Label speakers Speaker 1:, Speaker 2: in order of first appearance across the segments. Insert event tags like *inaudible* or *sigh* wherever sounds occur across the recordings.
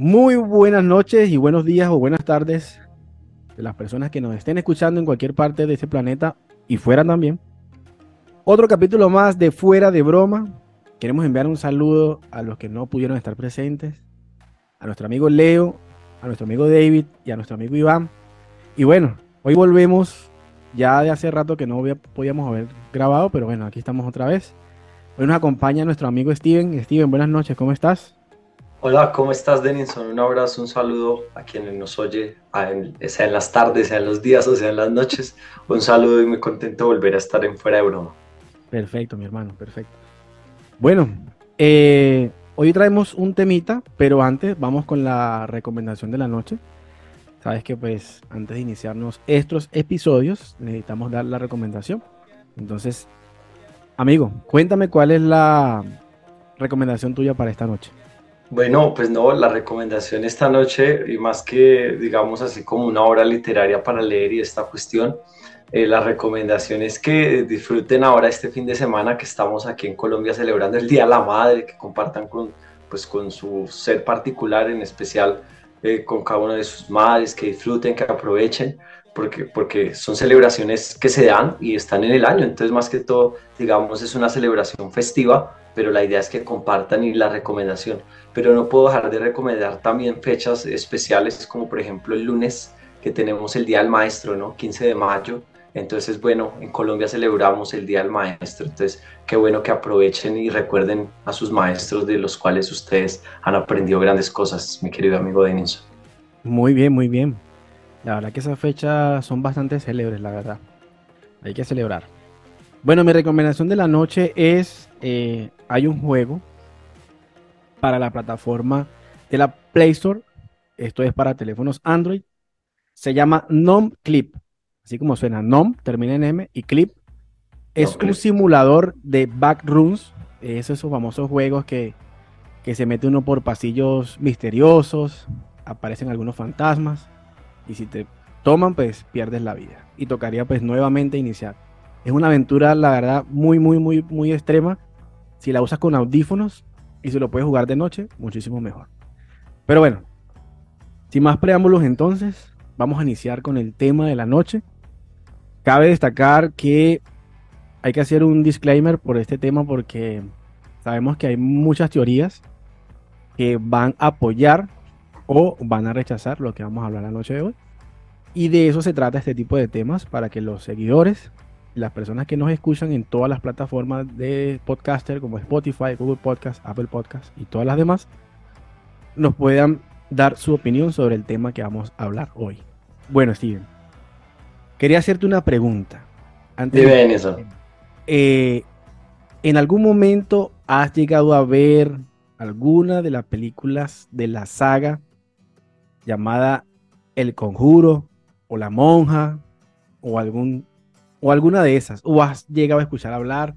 Speaker 1: Muy buenas noches y buenos días o buenas tardes de las personas que nos estén escuchando en cualquier parte de este planeta y fuera también. Otro capítulo más de Fuera de Broma. Queremos enviar un saludo a los que no pudieron estar presentes, a nuestro amigo Leo, a nuestro amigo David y a nuestro amigo Iván. Y bueno, hoy volvemos ya de hace rato que no podíamos haber grabado, pero bueno, aquí estamos otra vez. Hoy nos acompaña nuestro amigo Steven. Steven, buenas noches, ¿cómo estás?
Speaker 2: Hola, ¿cómo estás, Denison? Un abrazo, un saludo a quienes nos oye, sea en las tardes, sea en los días o sea en las noches. Un saludo y muy contento de volver a estar en Fuera de Broma.
Speaker 1: Perfecto, mi hermano, perfecto. Bueno, eh, hoy traemos un temita, pero antes vamos con la recomendación de la noche. Sabes que pues antes de iniciarnos estos episodios necesitamos dar la recomendación. Entonces, amigo, cuéntame cuál es la recomendación tuya para esta noche.
Speaker 2: Bueno, pues no, la recomendación esta noche, y más que digamos así como una obra literaria para leer y esta cuestión, eh, la recomendación es que disfruten ahora este fin de semana que estamos aquí en Colombia celebrando el Día de la Madre, que compartan con, pues, con su ser particular, en especial eh, con cada una de sus madres, que disfruten, que aprovechen, porque, porque son celebraciones que se dan y están en el año, entonces más que todo, digamos, es una celebración festiva pero la idea es que compartan y la recomendación. Pero no puedo dejar de recomendar también fechas especiales, como por ejemplo el lunes, que tenemos el Día del Maestro, ¿no? 15 de mayo. Entonces, bueno, en Colombia celebramos el Día del Maestro. Entonces, qué bueno que aprovechen y recuerden a sus maestros de los cuales ustedes han aprendido grandes cosas, mi querido amigo Denison.
Speaker 1: Muy bien, muy bien. La verdad que esas fechas son bastante célebres, la verdad. Hay que celebrar. Bueno, mi recomendación de la noche es, eh, hay un juego para la plataforma de la Play Store, esto es para teléfonos Android, se llama Nom Clip, así como suena, Nom, termina en M, y Clip. Es un simulador de backrooms, es esos famosos juegos que, que se mete uno por pasillos misteriosos, aparecen algunos fantasmas, y si te toman, pues pierdes la vida. Y tocaría pues nuevamente iniciar. Es una aventura, la verdad, muy, muy, muy, muy extrema. Si la usas con audífonos y si lo puedes jugar de noche, muchísimo mejor. Pero bueno, sin más preámbulos entonces, vamos a iniciar con el tema de la noche. Cabe destacar que hay que hacer un disclaimer por este tema porque sabemos que hay muchas teorías que van a apoyar o van a rechazar lo que vamos a hablar la noche de hoy. Y de eso se trata este tipo de temas para que los seguidores las personas que nos escuchan en todas las plataformas de podcaster como Spotify, Google Podcast, Apple Podcast y todas las demás, nos puedan dar su opinión sobre el tema que vamos a hablar hoy. Bueno, Steven, quería hacerte una pregunta.
Speaker 2: Antes de eso.
Speaker 1: Eh, ¿En algún momento has llegado a ver alguna de las películas de la saga llamada El Conjuro o La Monja o algún o alguna de esas, o has llegado a escuchar hablar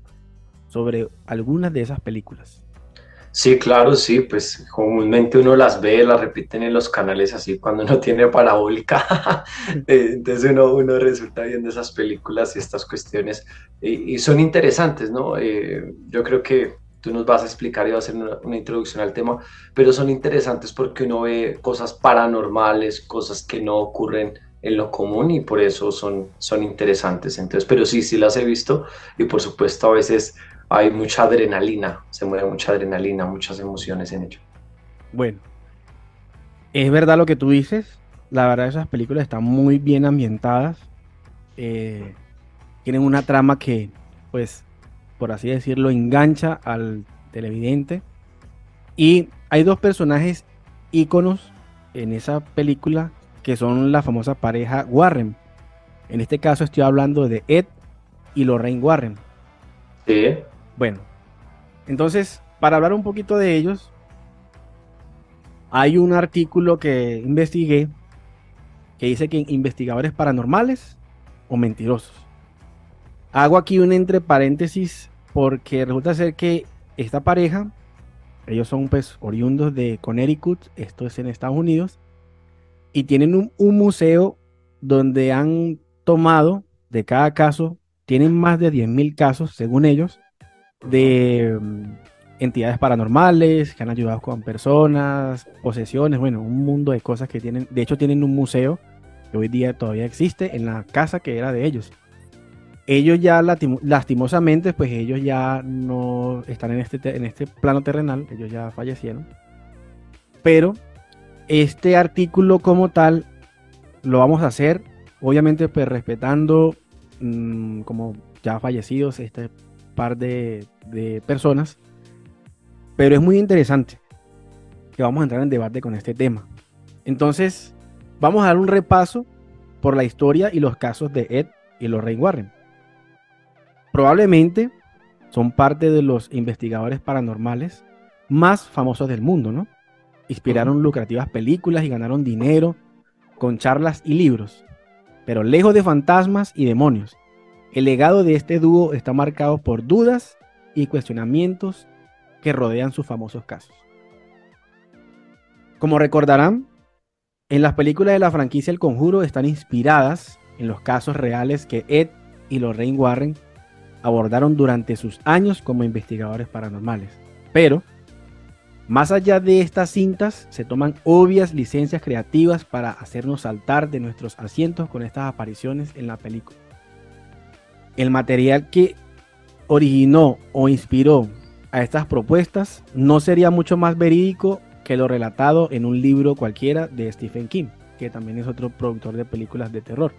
Speaker 1: sobre algunas de esas películas.
Speaker 2: Sí, claro, sí, pues comúnmente uno las ve, las repiten en los canales así cuando no *laughs* tiene parabólica, *laughs* eh, entonces uno, uno resulta viendo esas películas y estas cuestiones y, son interesantes, ¿no? Eh, yo creo que tú nos vas a explicar y vas a hacer una, una, introducción al tema, pero son interesantes porque uno ve cosas paranormales, cosas que no ocurren en lo común y por eso son, son interesantes. Entonces, pero sí, sí las he visto y por supuesto a veces hay mucha adrenalina, se mueve mucha adrenalina, muchas emociones en ello.
Speaker 1: Bueno, es verdad lo que tú dices. La verdad, esas películas están muy bien ambientadas. Eh, tienen una trama que, pues, por así decirlo, engancha al televidente. Y hay dos personajes íconos en esa película que son la famosa pareja Warren. En este caso estoy hablando de Ed y Lorraine Warren.
Speaker 2: Sí.
Speaker 1: Bueno, entonces, para hablar un poquito de ellos, hay un artículo que investigué que dice que investigadores paranormales o mentirosos. Hago aquí un entre paréntesis porque resulta ser que esta pareja, ellos son pues oriundos de Connecticut, esto es en Estados Unidos, y tienen un, museo donde han tomado de cada caso, tienen más de 10.000 casos, según ellos, de mm, entidades paranormales que han ayudado con personas, posesiones, bueno, un mundo de cosas que tienen. De hecho, tienen un museo que hoy día todavía existe en la casa que era de ellos. Ellos ya lastimosamente, pues ellos ya no están en este, en este plano terrenal, ellos ya fallecieron. Pero este artículo como tal lo vamos a hacer, obviamente pues respetando mm, como ya fallecidos este par de, de personas pero es muy interesante que vamos a entrar en debate con este tema. Entonces, vamos a dar un repaso por la historia y los casos de Ed y Lorraine Warren. Probablemente son parte de los investigadores paranormales más famosos del mundo, ¿no? Inspiraron lucrativas películas y ganaron dinero con charlas y libros. Pero lejos de fantasmas y demonios, el legado de este dúo está marcado por dudas y cuestionamientos que rodean sus famosos casos. Como recordarán, en las películas de la franquicia El Conjuro están inspiradas en los casos reales que Ed y Lorraine Warren abordaron durante sus años como investigadores paranormales. Pero, más allá de estas cintas, se toman obvias licencias creativas para hacernos saltar de nuestros asientos con estas apariciones en la película. El material que originó o inspiró a estas propuestas no sería mucho más verídico que lo relatado en un libro cualquiera de Stephen King, que también es otro productor de películas de terror.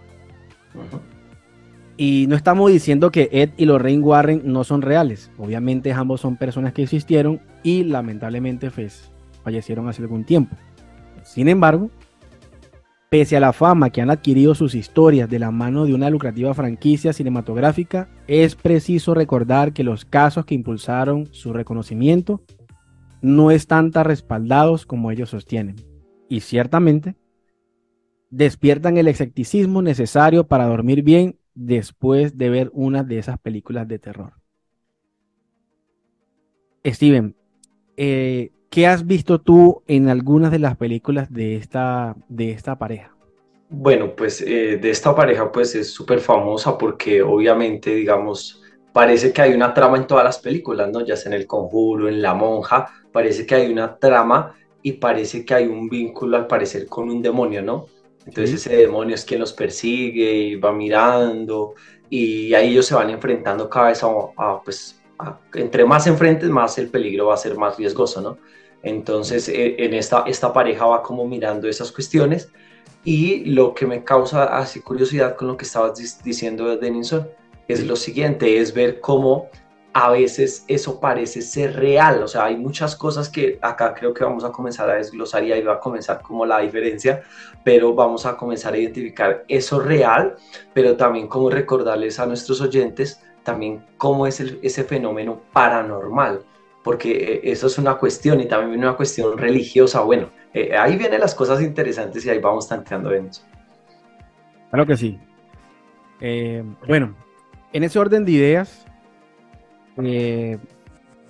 Speaker 1: Y no estamos diciendo que Ed y Lorraine Warren no son reales. Obviamente ambos son personas que existieron y lamentablemente pues, fallecieron hace algún tiempo. Sin embargo, Pese a la fama que han adquirido sus historias de la mano de una lucrativa franquicia cinematográfica, es preciso recordar que los casos que impulsaron su reconocimiento no están tan respaldados como ellos sostienen. Y ciertamente, despiertan el escepticismo necesario para dormir bien después de ver una de esas películas de terror. Steven, eh, ¿Qué has visto tú en algunas de las películas de esta, de esta pareja?
Speaker 2: Bueno, pues eh, de esta pareja pues es súper famosa porque obviamente, digamos, parece que hay una trama en todas las películas, ¿no? Ya sea en El Conjuro, en La Monja, parece que hay una trama y parece que hay un vínculo al parecer con un demonio, ¿no? Entonces ese demonio es quien los persigue y va mirando y ahí ellos se van enfrentando cada vez a, pues, entre más enfrentes, más el peligro va a ser más riesgoso, ¿no? Entonces, eh, en esta, esta pareja va como mirando esas cuestiones y lo que me causa así curiosidad con lo que estabas diciendo, Denison, es lo siguiente, es ver cómo a veces eso parece ser real, o sea, hay muchas cosas que acá creo que vamos a comenzar a desglosar y ahí va a comenzar como la diferencia, pero vamos a comenzar a identificar eso real, pero también como recordarles a nuestros oyentes también cómo es ese fenómeno paranormal porque eh, eso es una cuestión y también una cuestión religiosa. Bueno, eh, ahí vienen las cosas interesantes y ahí vamos tanteando en eso.
Speaker 1: Claro que sí. Eh, bueno, en ese orden de ideas,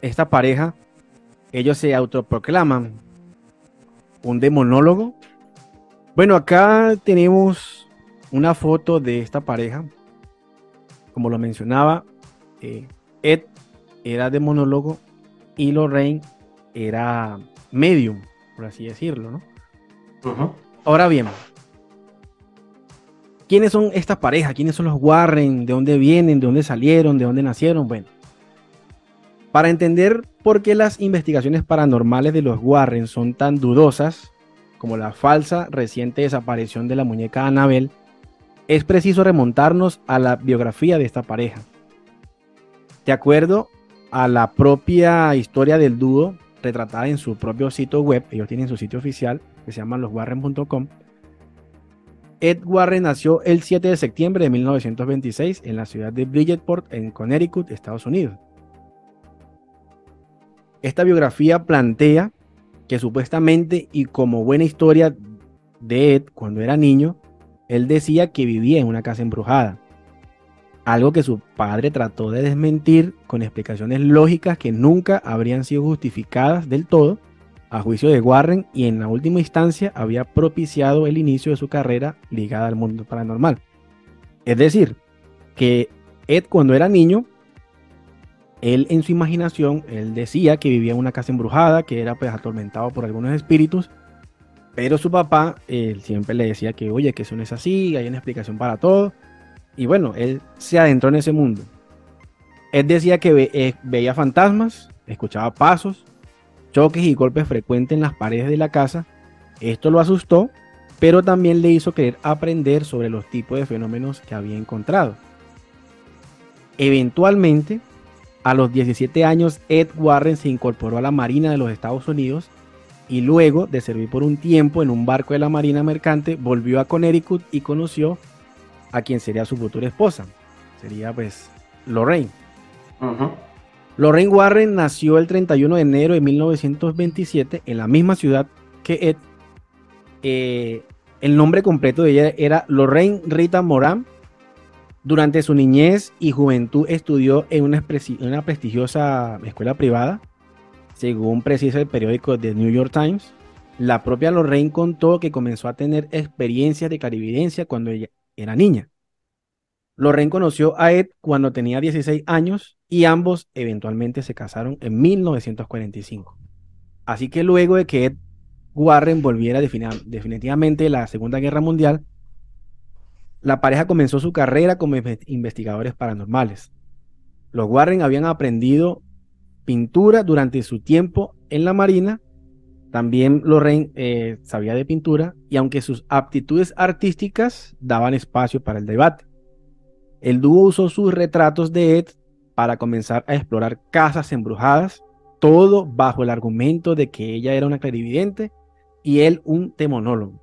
Speaker 1: esta pareja, ellos se autoproclaman un demonólogo. Bueno, acá tenemos una foto de esta pareja. Como lo mencionaba, Ed era demonólogo y Lorraine era medium, por así decirlo, ¿no? Ahora bien, ¿quiénes son estas parejas? ¿Quiénes son los Warren? ¿De dónde vienen? ¿De dónde salieron? ¿De dónde nacieron? Bueno, para entender por qué las investigaciones paranormales de los Warren son tan dudosas, como la falsa reciente desaparición de la muñeca Annabelle, es preciso remontarnos a la biografía de esta pareja. De acuerdo a la propia historia del dúo retratada en su propio sitio web. Ellos tienen su sitio oficial que se llama loswarren.com. Ed Warren nació el 7 de septiembre de 1926 en la ciudad de Bridgeport, en Connecticut, Estados Unidos. Esta biografía plantea que supuestamente y como buena historia de Ed cuando era niño, él decía que vivía en una casa embrujada algo que su padre trató de desmentir con explicaciones lógicas que nunca habrían sido justificadas del todo a juicio de Warren y en la última instancia había propiciado el inicio de su carrera ligada al mundo paranormal. Es decir, que Ed cuando era niño él en su imaginación, él decía que vivía en una casa embrujada, que era pues atormentado por algunos espíritus, pero su papá él siempre le decía que, oye, que eso no es así, hay una explicación para todo. Y bueno, él se adentró en ese mundo. Él decía que eh, veía fantasmas, escuchaba pasos, choques y golpes frecuentes en las paredes de la casa. Esto lo asustó, pero también le hizo querer aprender sobre los tipos de fenómenos que había encontrado. Eventualmente, a los 17 años, Ed Warren se incorporó a la Marina de los Estados Unidos y luego de servir por un tiempo en un barco de la Marina Mercante, volvió a Connecticut y conoció a quien sería su futura esposa. Sería pues Lorraine. Lorraine Warren nació el 31 de enero de 1927 en la misma ciudad que Ed. Eh, el nombre completo de ella era Lorraine Rita Moran. Durante su niñez y juventud estudió en una, prestigiosa escuela privada según precisa el periódico The New York Times, la propia Lorraine contó que comenzó a tener experiencias de clarividencia cuando ella era niña. Lorraine conoció a Ed cuando tenía 16 años y ambos eventualmente se casaron en 1945. Así que luego de que Ed Warren volviera definitivamente la Segunda Guerra Mundial, la pareja comenzó su carrera como investigadores paranormales. Los Warren habían aprendido pintura durante su tiempo en la Marina. También Lorraine eh, sabía de pintura y aunque sus aptitudes artísticas daban espacio para el debate. El dúo usó sus retratos de Ed para comenzar a explorar casas embrujadas, todo bajo el argumento de que ella era una clarividente y él un demonólogo.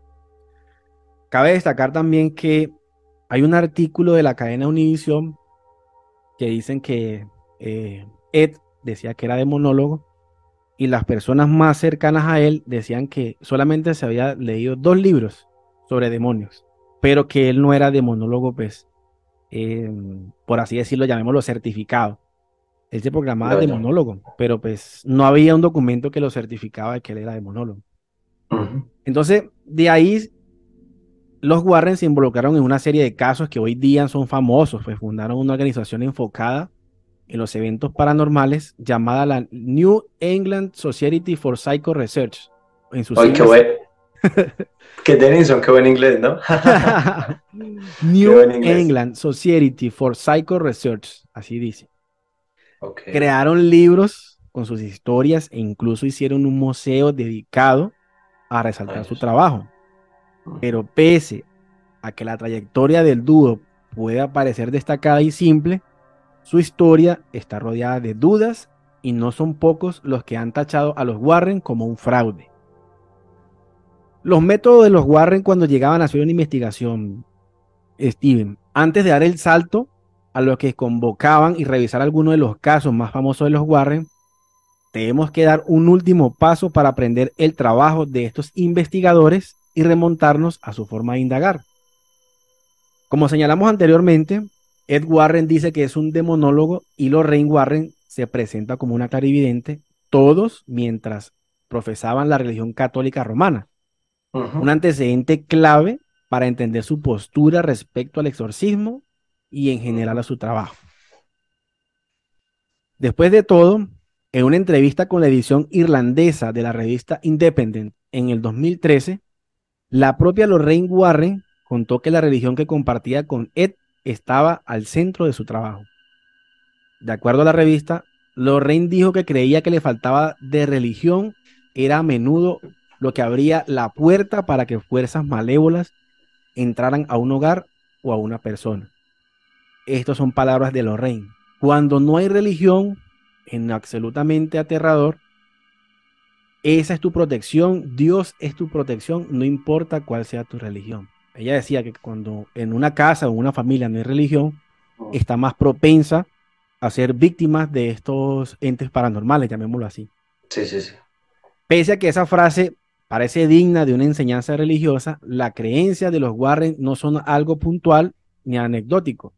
Speaker 1: Cabe destacar también que hay un artículo de la cadena Univision que dicen que eh, Ed decía que era demonólogo y las personas más cercanas a él decían que solamente se había leído dos libros sobre demonios, pero que él no era demonólogo, pues, em, por así decirlo, llamémoslo certificado. Él se programaba demonólogo, pero pues no había un documento que lo certificaba de que él era demonólogo. Entonces, de ahí los Warren se involucraron en una serie de casos que hoy día son famosos, pues fundaron una organización enfocada en los eventos paranormales llamada la New England Society for Psycho Research.
Speaker 2: En sus Ay, qué buen. *laughs* qué Denison, qué buen inglés, ¿no? *laughs*
Speaker 1: New England Society for Psycho Research, así dice. Crearon libros con sus historias e incluso hicieron un museo dedicado a resaltar su trabajo. Pero pese a que la trayectoria del dúo puede parecer destacada y simple, su historia está rodeada de dudas y no son pocos los que han tachado a los Warren como un fraude. Los métodos de los Warren cuando llegaban a hacer una investigación, Steven, antes de dar el salto a los que convocaban y revisar algunos de los casos más famosos de los Warren, tenemos que dar un último paso para aprender el trabajo de estos investigadores y remontarnos a su forma de indagar. Como señalamos anteriormente, Ed Warren dice que es un demonólogo y Lorraine Warren se presenta como una clarividente, todos mientras profesaban la religión católica romana. Un antecedente clave para entender su postura respecto al exorcismo y en general a su trabajo. Después de todo, en una entrevista con la edición irlandesa de la revista Independent en el 2013, la propia Lorraine Warren contó que la religión que compartía con Ed estaba al centro de su trabajo. De acuerdo a la revista, Lorraine dijo que creía que le faltaba de religión era a menudo lo que abría la puerta para que fuerzas malévolas entraran a un hogar o a una persona. Estas son palabras de Lorraine. Cuando no hay religión, en absolutamente aterrador, esa es tu protección, Dios es tu protección, no importa cuál sea tu religión. Ella decía que cuando en una casa o una familia no hay religión, oh. está más propensa a ser víctimas de estos entes paranormales, llamémoslo así.
Speaker 2: Sí, sí, sí.
Speaker 1: Pese a que esa frase parece digna de una enseñanza religiosa, la creencia de los Warren no son algo puntual ni anecdótico.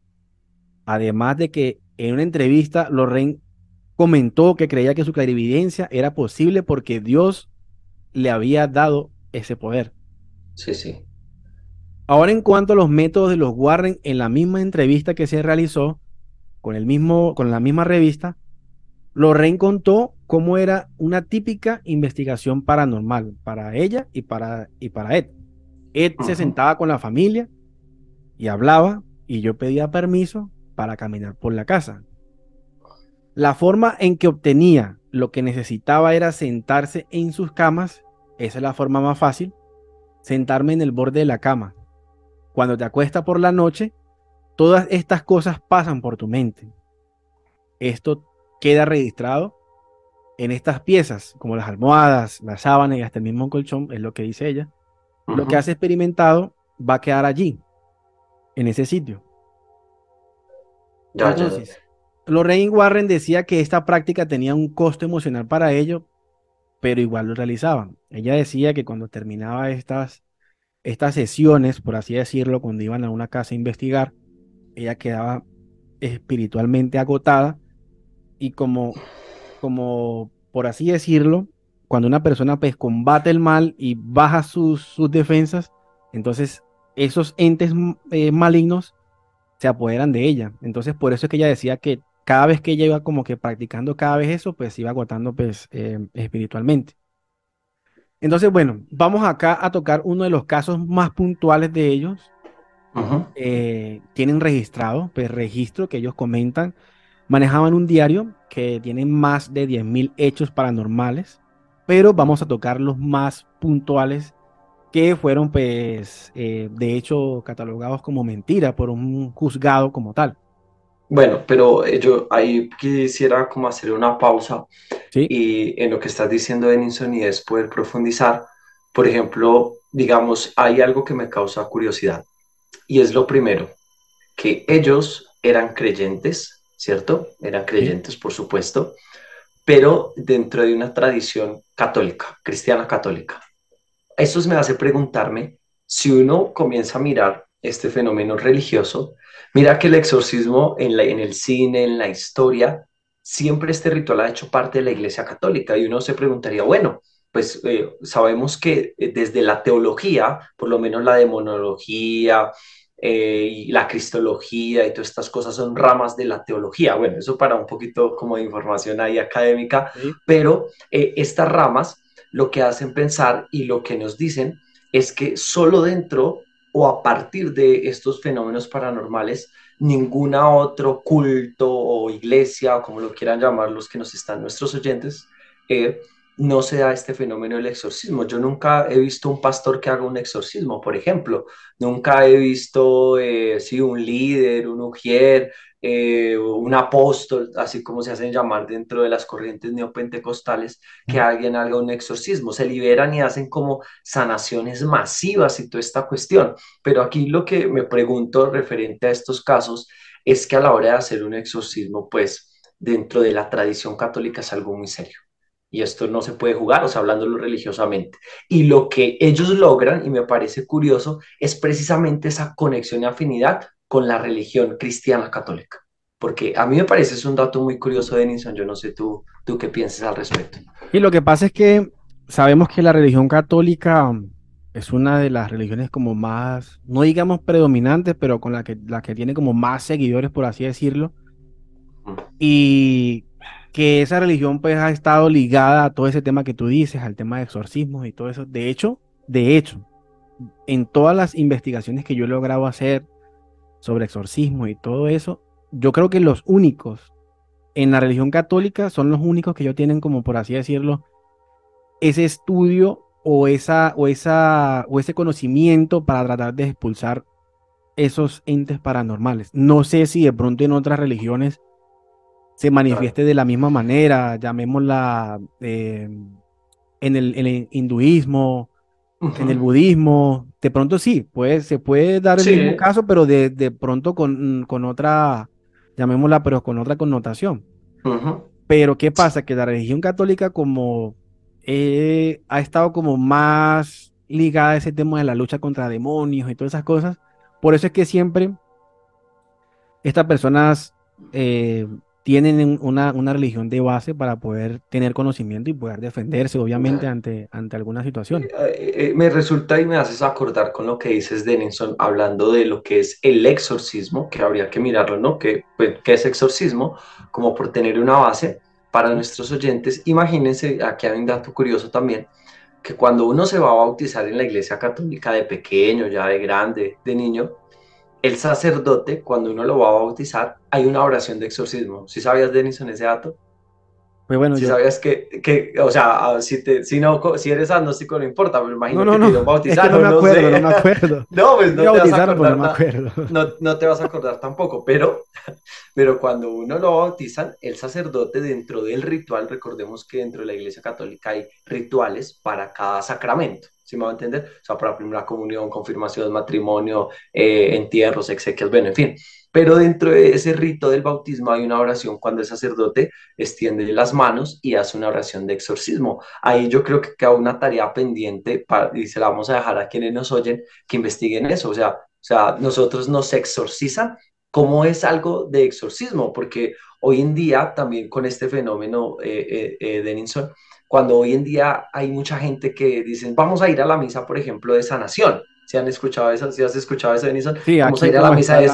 Speaker 1: Además de que en una entrevista Lorraine comentó que creía que su clarividencia era posible porque Dios le había dado ese poder.
Speaker 2: Sí, sí.
Speaker 1: Ahora en cuanto a los métodos de los Warren, en la misma entrevista que se realizó con, el mismo, con la misma revista, Lorraine contó cómo era una típica investigación paranormal para ella y para, y para Ed. Ed se sentaba con la familia y hablaba y yo pedía permiso para caminar por la casa. La forma en que obtenía lo que necesitaba era sentarse en sus camas, esa es la forma más fácil, sentarme en el borde de la cama. Cuando te acuestas por la noche, todas estas cosas pasan por tu mente. Esto queda registrado en estas piezas, como las almohadas, las sábanas y hasta el mismo colchón, es lo que dice ella. Lo que has experimentado va a quedar allí, en ese sitio. Entonces, Lorraine Warren decía que esta práctica tenía un costo emocional para ellos, pero igual lo realizaban. Ella decía que cuando terminaba estas, estas sesiones, por así decirlo, cuando iban a una casa a investigar, ella quedaba espiritualmente agotada y como, como por así decirlo, cuando una persona pues combate el mal y baja sus, sus defensas, entonces esos entes eh, malignos se apoderan de ella. Entonces por eso es que ella decía que cada vez que ella iba como que practicando cada vez eso, pues iba agotando pues eh, espiritualmente. Entonces, bueno, vamos acá a tocar uno de los casos más puntuales de ellos. Eh, tienen registrado, pues registro que ellos comentan Manejaban un diario que tiene más de 10.000 hechos paranormales, pero vamos a tocar los más puntuales que fueron, pues, eh, de hecho, catalogados como mentira por un juzgado como tal.
Speaker 2: Bueno, pero eh, yo ahí quisiera como hacer una pausa y en lo que estás diciendo, Denison, y es poder profundizar. Por ejemplo, digamos, hay algo que me causa curiosidad y es lo primero, que ellos eran creyentes ¿cierto? Eran creyentes, por supuesto, pero dentro de una tradición católica, cristiana católica. Eso me hace preguntarme si uno comienza a mirar este fenómeno religioso, mira que el exorcismo en, la, en el cine, en la historia, siempre este ritual ha hecho parte de la Iglesia Católica y uno se preguntaría, bueno, pues eh, sabemos que eh, desde la teología, por lo menos la demonología, eh, y la cristología y todas estas cosas son ramas de la teología. Bueno, eso para un poquito como de información ahí académica, pero eh, estas ramas lo que hacen pensar y lo que nos dicen es que solo dentro o a partir de estos fenómenos paranormales, ninguna otro culto o iglesia, o como lo quieran llamar los que nos están nuestros oyentes, eh, no se da este fenómeno del exorcismo. Yo nunca he visto un pastor que haga un exorcismo, por ejemplo. Nunca he visto, eh, un líder, un ujier, eh, un apóstol, así como se hacen llamar dentro de las corrientes neopentecostales, que alguien haga un exorcismo. Se liberan y hacen como sanaciones masivas y toda esta cuestión. Pero aquí lo que me pregunto referente a estos casos es que a la hora de hacer un exorcismo, pues dentro de la tradición católica es algo muy serio y esto no se puede jugar, o sea, hablándolo religiosamente. Y lo que ellos logran, y me parece curioso, es precisamente esa conexión y afinidad con la religión cristiana católica. Porque a mí me parece es un dato muy curioso, Denison, yo no sé tú, tú qué piensas al respecto.
Speaker 1: Y lo que pasa es que sabemos que la religión católica es una de las religiones como más, no digamos predominantes, pero con la que, la que tiene como más seguidores, por así decirlo. Y que esa religión pues ha estado ligada a todo ese tema que tú dices, al tema de exorcismos y todo eso. De hecho, de hecho, en todas las investigaciones que yo he logrado hacer sobre exorcismo y todo eso, yo creo que los únicos en la religión católica son los únicos que ellos tienen como por así decirlo ese estudio o esa o esa o ese conocimiento para tratar de expulsar esos entes paranormales. No sé si de pronto en otras religiones se manifieste de la misma manera, llamémosla eh, en, el, hinduismo, en el budismo, de pronto sí, pues, se puede dar el mismo caso, pero de, pronto con, otra, llamémosla, pero con otra connotación. Pero ¿qué pasa? Que la religión católica como eh, ha estado como más ligada a ese tema de la lucha contra demonios y todas esas cosas, por eso es que siempre estas personas eh, tienen una, religión de base para poder tener conocimiento y poder defenderse, obviamente, ante, ante alguna situación.
Speaker 2: Eh, eh, me resulta y me haces acordar con lo que dices, Denison, hablando de lo que es el exorcismo, que habría que mirarlo, ¿no? ¿Qué, pues, ¿qué es exorcismo? Como por tener una base. para nuestros oyentes, imagínense, aquí hay un dato curioso también, que cuando uno se va a bautizar en la iglesia católica de pequeño, ya de grande, de niño, el sacerdote, cuando uno lo va a bautizar, hay una oración de exorcismo. ¿Sí sabías, Denison, ese dato?
Speaker 1: Pues bueno,
Speaker 2: si sabías que, que, o sea, si, te, si, no, si eres agnóstico no importa, pero imagino
Speaker 1: no,
Speaker 2: no, que te bautizar.
Speaker 1: no, me acuerdo, no me acuerdo.
Speaker 2: no, pues no te vas a acordar.
Speaker 1: No, me acuerdo.
Speaker 2: No, no, te vas a acordar tampoco, pero, *laughs* pero cuando uno lo bautizan, el sacerdote dentro del ritual, recordemos que dentro de la iglesia católica hay rituales para cada sacramento. ¿Sí me va a entender? O sea, para la primera comunión, confirmación, matrimonio, eh, entierros, exequias, bueno, en fin. Pero dentro de ese rito del bautismo hay una oración cuando el sacerdote extiende las manos y hace una oración de exorcismo. Ahí yo creo que queda una tarea pendiente y se la vamos a dejar a quienes nos oyen que investiguen eso. O sea, o sea nosotros nos exorcizan cómo es algo de exorcismo, porque hoy en día también con este fenómeno, eh, eh, eh Denison, cuando hoy en día hay mucha gente que dicen, vamos a ir a la misa, por ejemplo, de sanación. ¿Si han escuchado eso? ¿Si has escuchado eso, Denison?
Speaker 1: Sí,
Speaker 2: vamos a ir a la misa de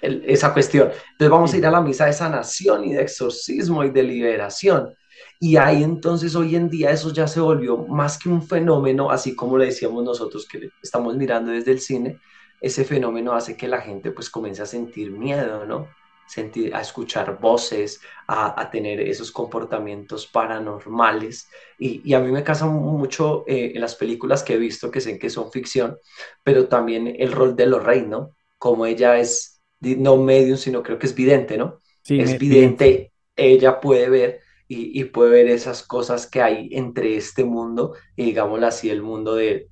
Speaker 2: esa cuestión. Entonces vamos a ir a la misa de sanación y de exorcismo y de liberación. Y ahí entonces hoy en día eso ya se volvió más que un fenómeno, así como le decíamos nosotros que estamos mirando desde el cine, ese fenómeno hace que la gente pues comience a sentir miedo, ¿no? Sentir, a escuchar voces, a, tener esos comportamientos paranormales. Y, a mí me casa mucho eh, en las películas que he visto, que sé que son ficción, pero también el rol de Lorraine, ¿no? Como ella es no medium, sino creo que es vidente, ¿no? Sí, es vidente, ella puede ver y, puede ver esas cosas que hay entre este mundo y, digámoslo así, el mundo de,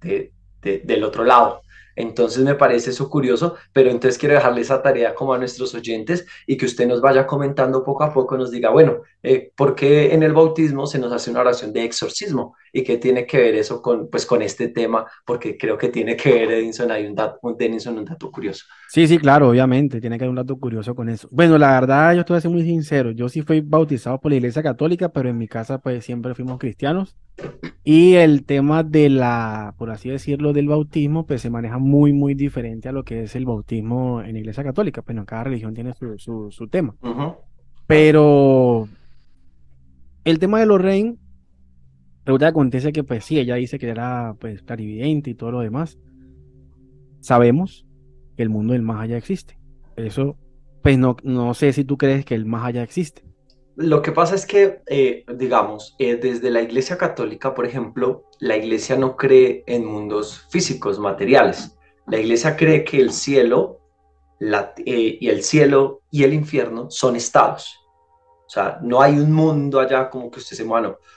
Speaker 2: del otro lado. Entonces me parece eso curioso, pero entonces quiero dejarle esa tarea como a nuestros oyentes y que usted nos vaya comentando poco a poco, nos diga, bueno, eh, ¿por qué en el bautismo se nos hace una oración de exorcismo? ¿Y qué tiene que ver eso con, pues, con este tema? Porque creo que tiene que ver, Edinson, hay un dato, Denison, un dato curioso.
Speaker 1: Sí, sí, claro, obviamente, tiene que haber un dato curioso con eso. Bueno, la verdad, yo estoy a ser muy sincero, yo sí fui bautizado por la Iglesia Católica, pero en mi casa pues siempre fuimos cristianos. Y el tema de la, por así decirlo, del bautismo, pues se maneja muy, muy diferente a lo que es el bautismo en la Iglesia Católica. Pero cada religión tiene su, su, tema. Pero el tema de Lorraine, resulta acontece que, pues sí, ella dice que era pues clarividente y todo lo demás. Sabemos que el mundo del más allá existe. Eso, pues no, no sé si tú crees que el más allá existe.
Speaker 2: Lo que pasa es que, eh, digamos, eh, desde la Iglesia Católica, por ejemplo, la Iglesia no cree en mundos físicos, materiales. La Iglesia cree que el cielo eh, y el cielo y el infierno son estados. O sea, no hay un mundo allá como que usted se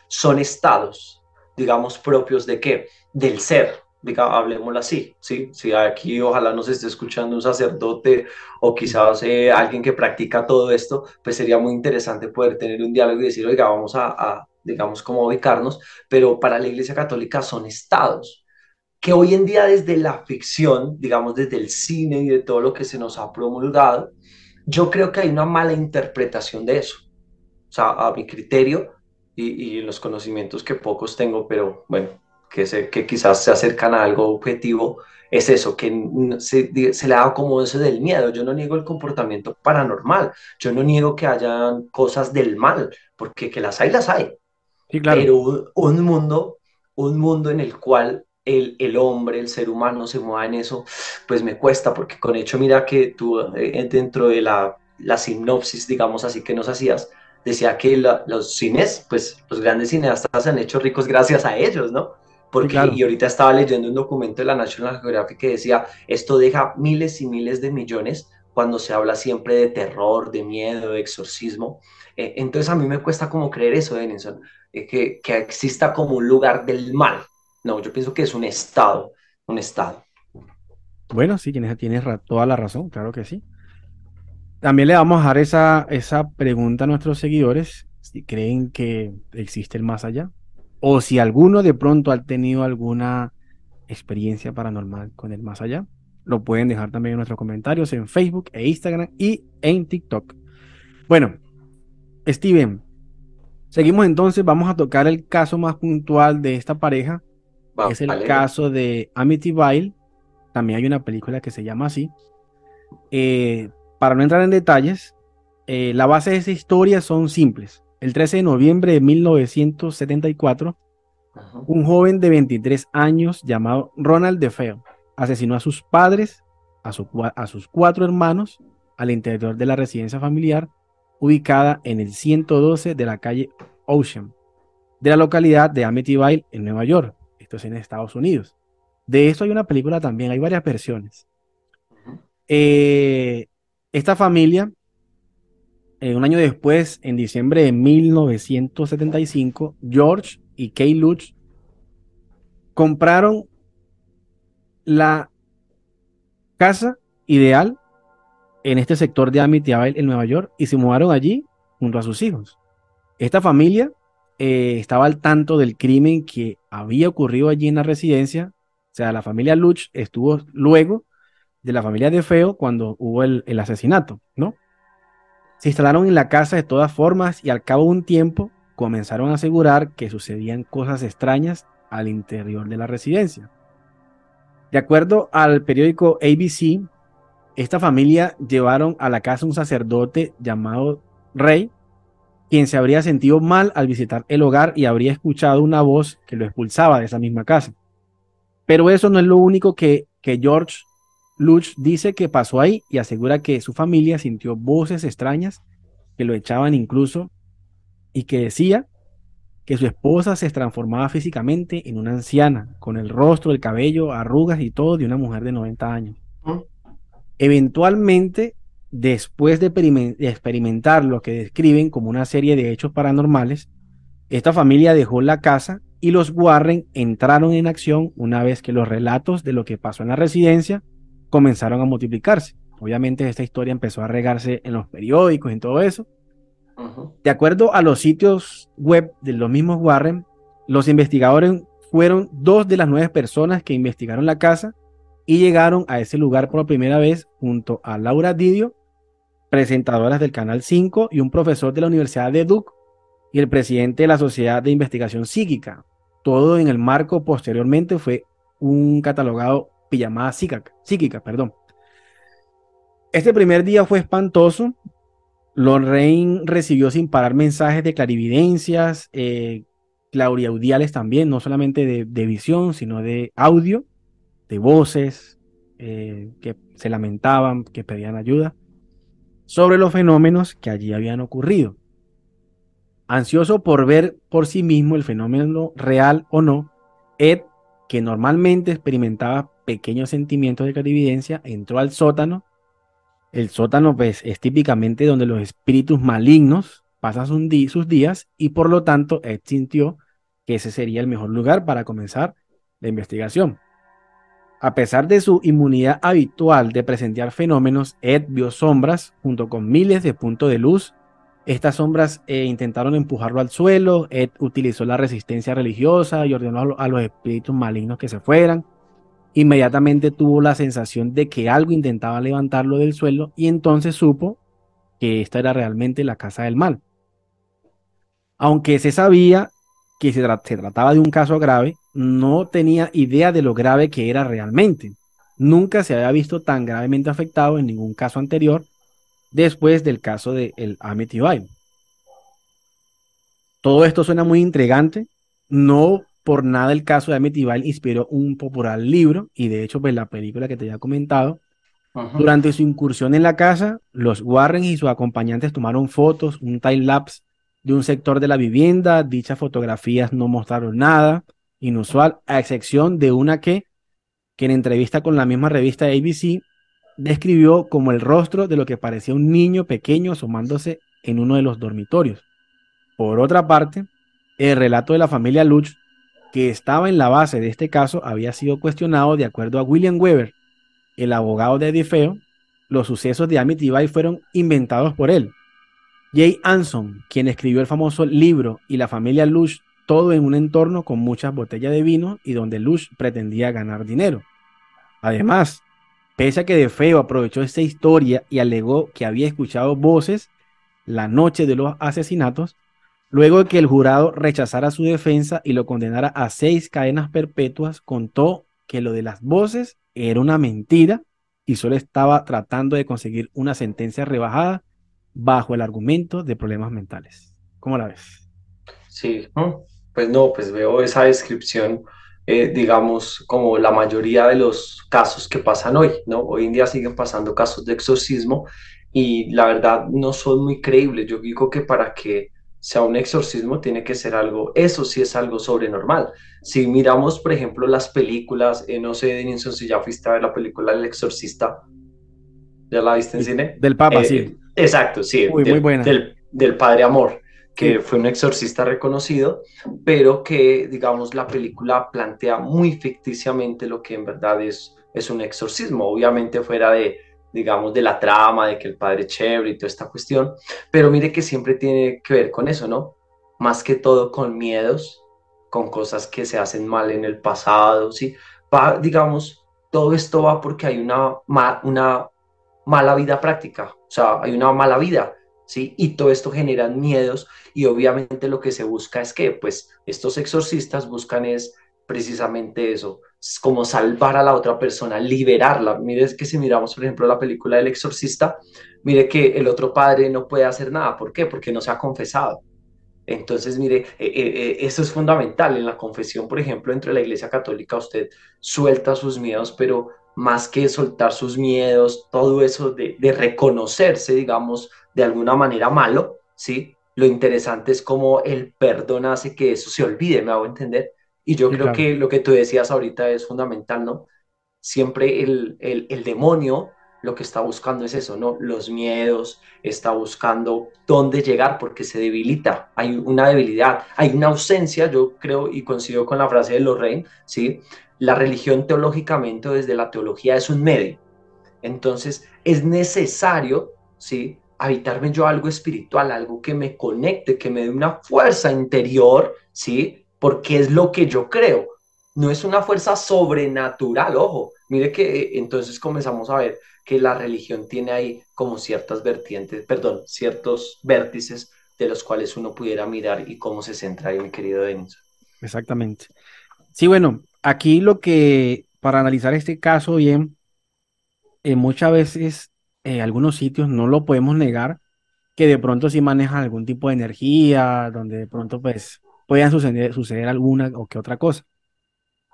Speaker 2: son estados, digamos, propios de qué? Del ser diga, hablemoslo así, ¿sí? Si aquí ojalá nos esté escuchando un sacerdote o quizás eh, alguien que practica todo esto, pues sería muy interesante poder tener un diálogo y decir, oiga, vamos a, digamos, cómo ubicarnos, pero para la Iglesia Católica son estados que hoy en día desde la ficción, digamos, desde el cine y de todo lo que se nos ha promulgado, yo creo que hay una mala interpretación de eso. O sea, a mi criterio y, y los conocimientos que pocos tengo, pero bueno, que, se, que quizás se acercan a algo objetivo, es eso, que se, se, le da como eso del miedo. Yo no niego el comportamiento paranormal, yo no niego que hayan cosas del mal, porque que las hay, las hay.
Speaker 1: Sí, claro.
Speaker 2: Pero un, mundo, un mundo en el cual el, el, hombre, el ser humano se mueva en eso, pues me cuesta, porque con hecho, mira que tú eh, dentro de la, la sinopsis, digamos así, que nos hacías, decía que los cines, pues los grandes cineastas se han hecho ricos gracias a ellos, ¿no? Porque, y ahorita estaba leyendo un documento de la National Geographic que decía, esto deja miles y miles de millones cuando se habla siempre de terror, de miedo, de exorcismo. Eh, entonces a mí me cuesta como creer eso, Denison, eh, que, que exista como un lugar del mal. No, yo pienso que es un estado, un estado.
Speaker 1: Bueno, sí, tienes, tienes toda la razón, claro que sí. También le vamos a dejar esa, esa pregunta a nuestros seguidores, si creen que existe el más allá o si alguno de pronto ha tenido alguna experiencia paranormal con el más allá, lo pueden dejar también en nuestros comentarios en Facebook e Instagram y en TikTok. Bueno, Steven, seguimos entonces, vamos a tocar el caso más puntual de esta pareja. es el caso de Amityville. También hay una película que se llama así. Eh, para no entrar en detalles, eh, la base de esa historia son simples. el 13 de noviembre de 1974, un joven de 23 años llamado Ronald DeFeo asesinó a sus padres, a, a sus cuatro hermanos, al interior de la residencia familiar ubicada en el 112 de la calle Ocean, de la localidad de Amityville, en Nueva York. Esto es en Estados Unidos. De esto hay una película también, hay varias versiones. Eh, esta familia, eh, un año después, en diciembre de 1975, George y Kay Lutz compraron la casa ideal en este sector de Amityville en Nueva York y se mudaron allí junto a sus hijos. Esta familia eh, estaba al tanto del crimen que había ocurrido allí en la residencia. O sea, la familia Luch estuvo luego de la familia de Feo cuando hubo el, asesinato, ¿no? Se instalaron en la casa de todas formas y al cabo de un tiempo comenzaron a asegurar que sucedían cosas extrañas al interior de la residencia. De acuerdo al periódico ABC, esta familia llevaron a la casa un sacerdote llamado Rey, quien se habría sentido mal al visitar el hogar y habría escuchado una voz que lo expulsaba de esa misma casa. Pero eso no es lo único que, que George Luch dice que pasó ahí y asegura que su familia sintió voces extrañas que lo echaban incluso y que decía que su esposa se transformaba físicamente en una anciana, con el rostro, el cabello, arrugas y todo de una mujer de 90 años. Eventualmente, después de, experimentar lo que describen como una serie de hechos paranormales, esta familia dejó la casa y los Warren entraron en acción una vez que los relatos de lo que pasó en la residencia comenzaron a multiplicarse. Obviamente esta historia empezó a regarse en los periódicos, y en todo eso. De acuerdo a los sitios web de los mismos Warren, los investigadores fueron dos de las nueve personas que investigaron la casa y llegaron a ese lugar por primera vez junto a Laura Didio, presentadoras del Canal 5 y un profesor de la Universidad de Duke y el presidente de la Sociedad de Investigación Psíquica. Todo en el marco posteriormente fue un catalogado pijamada psíquica, perdón. Este primer día fue espantoso. Lorraine recibió sin parar mensajes de clarividencias, eh, clauriaudiales también, no solamente de visión, sino de audio de voces eh, que se lamentaban, que pedían ayuda, sobre los fenómenos que allí habían ocurrido. Ansioso por ver por sí mismo el fenómeno real o no, Ed, que normalmente experimentaba pequeños sentimientos de clarividencia, entró al sótano. El sótano pues, es típicamente donde los espíritus malignos pasan sus días y por lo tanto Ed sintió que ese sería el mejor lugar para comenzar la investigación. A pesar de su inmunidad habitual de presenciar fenómenos, Ed vio sombras junto con miles de puntos de luz. Estas sombras eh, intentaron empujarlo al suelo. Ed utilizó la resistencia religiosa y ordenó a, los espíritus malignos que se fueran. Inmediatamente tuvo la sensación de que algo intentaba levantarlo del suelo y entonces supo que esta era realmente la casa del mal. Aunque se sabía que se, trataba de un caso grave, no tenía idea de lo grave que era realmente. Nunca se había visto tan gravemente afectado en ningún caso anterior después del caso de el Amityville. Todo esto suena muy intrigante. No por nada el caso de Amityville inspiró un popular libro y de hecho pues la película que te había comentado. Durante su incursión en la casa, los Warren y sus acompañantes tomaron fotos, un time lapse de un sector de la vivienda. Dichas fotografías no mostraron nada inusual, a excepción de una que, que en entrevista con la misma revista ABC, describió como el rostro de lo que parecía un niño pequeño asomándose en uno de los dormitorios. Por otra parte, el relato de la familia Luch, que estaba en la base de este caso, había sido cuestionado de acuerdo a William Weber, el abogado de Eddie Feo. Los sucesos de Amityville fueron inventados por él, Jay Anson, quien escribió el famoso libro y la familia Lush, todo en un entorno con muchas botellas de vino y donde Lush pretendía ganar dinero. Además, pese a que De Feo aprovechó esta historia y alegó que había escuchado voces la noche de los asesinatos, luego de que el jurado rechazara su defensa y lo condenara a seis cadenas perpetuas, contó que lo de las voces era una mentira y solo estaba tratando de conseguir una sentencia rebajada bajo el argumento de problemas mentales. ¿Cómo la ves?
Speaker 2: Sí, pues no, pues veo esa descripción, eh, digamos, como la mayoría de los casos que pasan hoy, ¿no? Hoy en día siguen pasando casos de exorcismo y la verdad no son muy creíbles. Yo digo que para que sea un exorcismo tiene que ser algo, eso sí es algo sobrenormal. Si miramos, por ejemplo, las películas, eh, no sé, Denison, si ya fuiste a ver la película El Exorcista, ¿ya la viste en cine?
Speaker 1: Del Papa, eh, sí.
Speaker 2: Exacto, sí.
Speaker 1: muy buena.
Speaker 2: Del, del Padre Amor que fue un exorcista reconocido, pero que, digamos, la película plantea muy ficticiamente lo que en verdad es, es un exorcismo, obviamente fuera de, digamos, de la trama, de que el padre chévere y toda esta cuestión, pero mire que siempre tiene que ver con eso, ¿no? Más que todo con miedos, con cosas que se hacen mal en el pasado, ¿sí? Va, digamos, todo esto va porque hay una, una mala vida práctica, o sea, hay una mala vida, ¿sí? Y todo esto genera miedos y obviamente lo que se busca es que, pues, estos exorcistas buscan es precisamente eso, como salvar a la otra persona, liberarla. Mire que si miramos, por ejemplo, la película del exorcista, mire que el otro padre no puede hacer nada. ¿Por qué? Porque no se ha confesado. Entonces, mire, eh, eh, eh, eso es fundamental. En la confesión, por ejemplo, entre la Iglesia Católica, usted suelta sus miedos, pero más que soltar sus miedos, todo eso de, de reconocerse, digamos, de alguna manera malo, ¿sí? Lo interesante es cómo el perdón hace que eso se olvide, me hago entender. Y yo creo que lo que tú decías ahorita es fundamental, ¿no? Siempre el, el, el, demonio lo que está buscando es eso, ¿no? Los miedos, está buscando dónde llegar porque se debilita, hay una debilidad, hay una ausencia, yo creo y coincido con la frase de Lorraine, ¿sí? La religión teológicamente desde la teología es un medio. Entonces es necesario, ¿sí? habitarme yo algo espiritual, algo que me conecte, que me dé una fuerza interior, ¿sí? Porque es lo que yo creo. No es una fuerza sobrenatural, ojo. Mire que eh, entonces comenzamos a ver que la religión tiene ahí como ciertas vertientes, perdón, ciertos vértices de los cuales uno pudiera mirar y cómo se centra ahí, mi querido Denis.
Speaker 1: Exactamente. Sí, bueno, aquí lo que, para analizar este caso bien, eh, muchas veces en algunos sitios no lo podemos negar, que de pronto sí manejan algún tipo de energía, donde de pronto pues puedan suceder, suceder alguna o que otra cosa.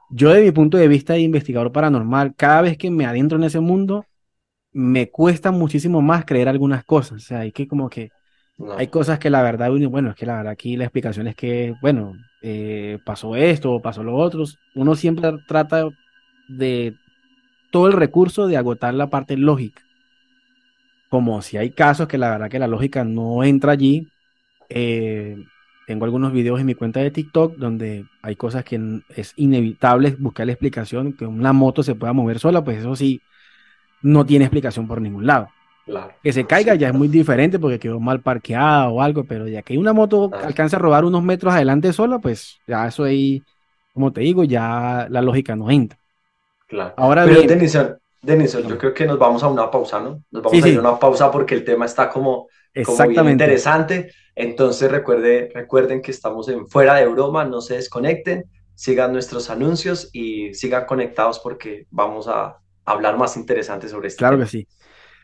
Speaker 1: Yo de mi punto de vista de investigador paranormal, cada vez que me adentro en ese mundo, me cuesta muchísimo más creer algunas cosas. O sea, hay que como que hay cosas que la verdad, bueno, es que la verdad aquí la explicación es que, bueno, eh, pasó esto, pasó lo otro. Uno siempre trata de todo el recurso de agotar la parte lógica como si hay casos que la verdad que la lógica no entra allí. Eh, tengo algunos videos en mi cuenta de TikTok donde hay cosas que es inevitable buscar la explicación, que una moto se pueda mover sola, pues eso sí, no tiene explicación por ningún lado. que se caiga ya es muy diferente porque quedó mal parqueada o algo, pero ya que una moto alcanza a robar unos metros adelante sola, pues ya eso ahí, como te digo, ya la lógica no entra.
Speaker 2: Claro. Ahora bien, Denison, yo creo que nos vamos a una pausa, ¿no? Nos vamos a ir a una pausa porque el tema está como, como interesante. Entonces recuerde, recuerden que estamos en Fuera de Broma, no se desconecten, sigan nuestros anuncios y sigan conectados porque vamos a hablar más interesante sobre esto.
Speaker 1: Claro que sí.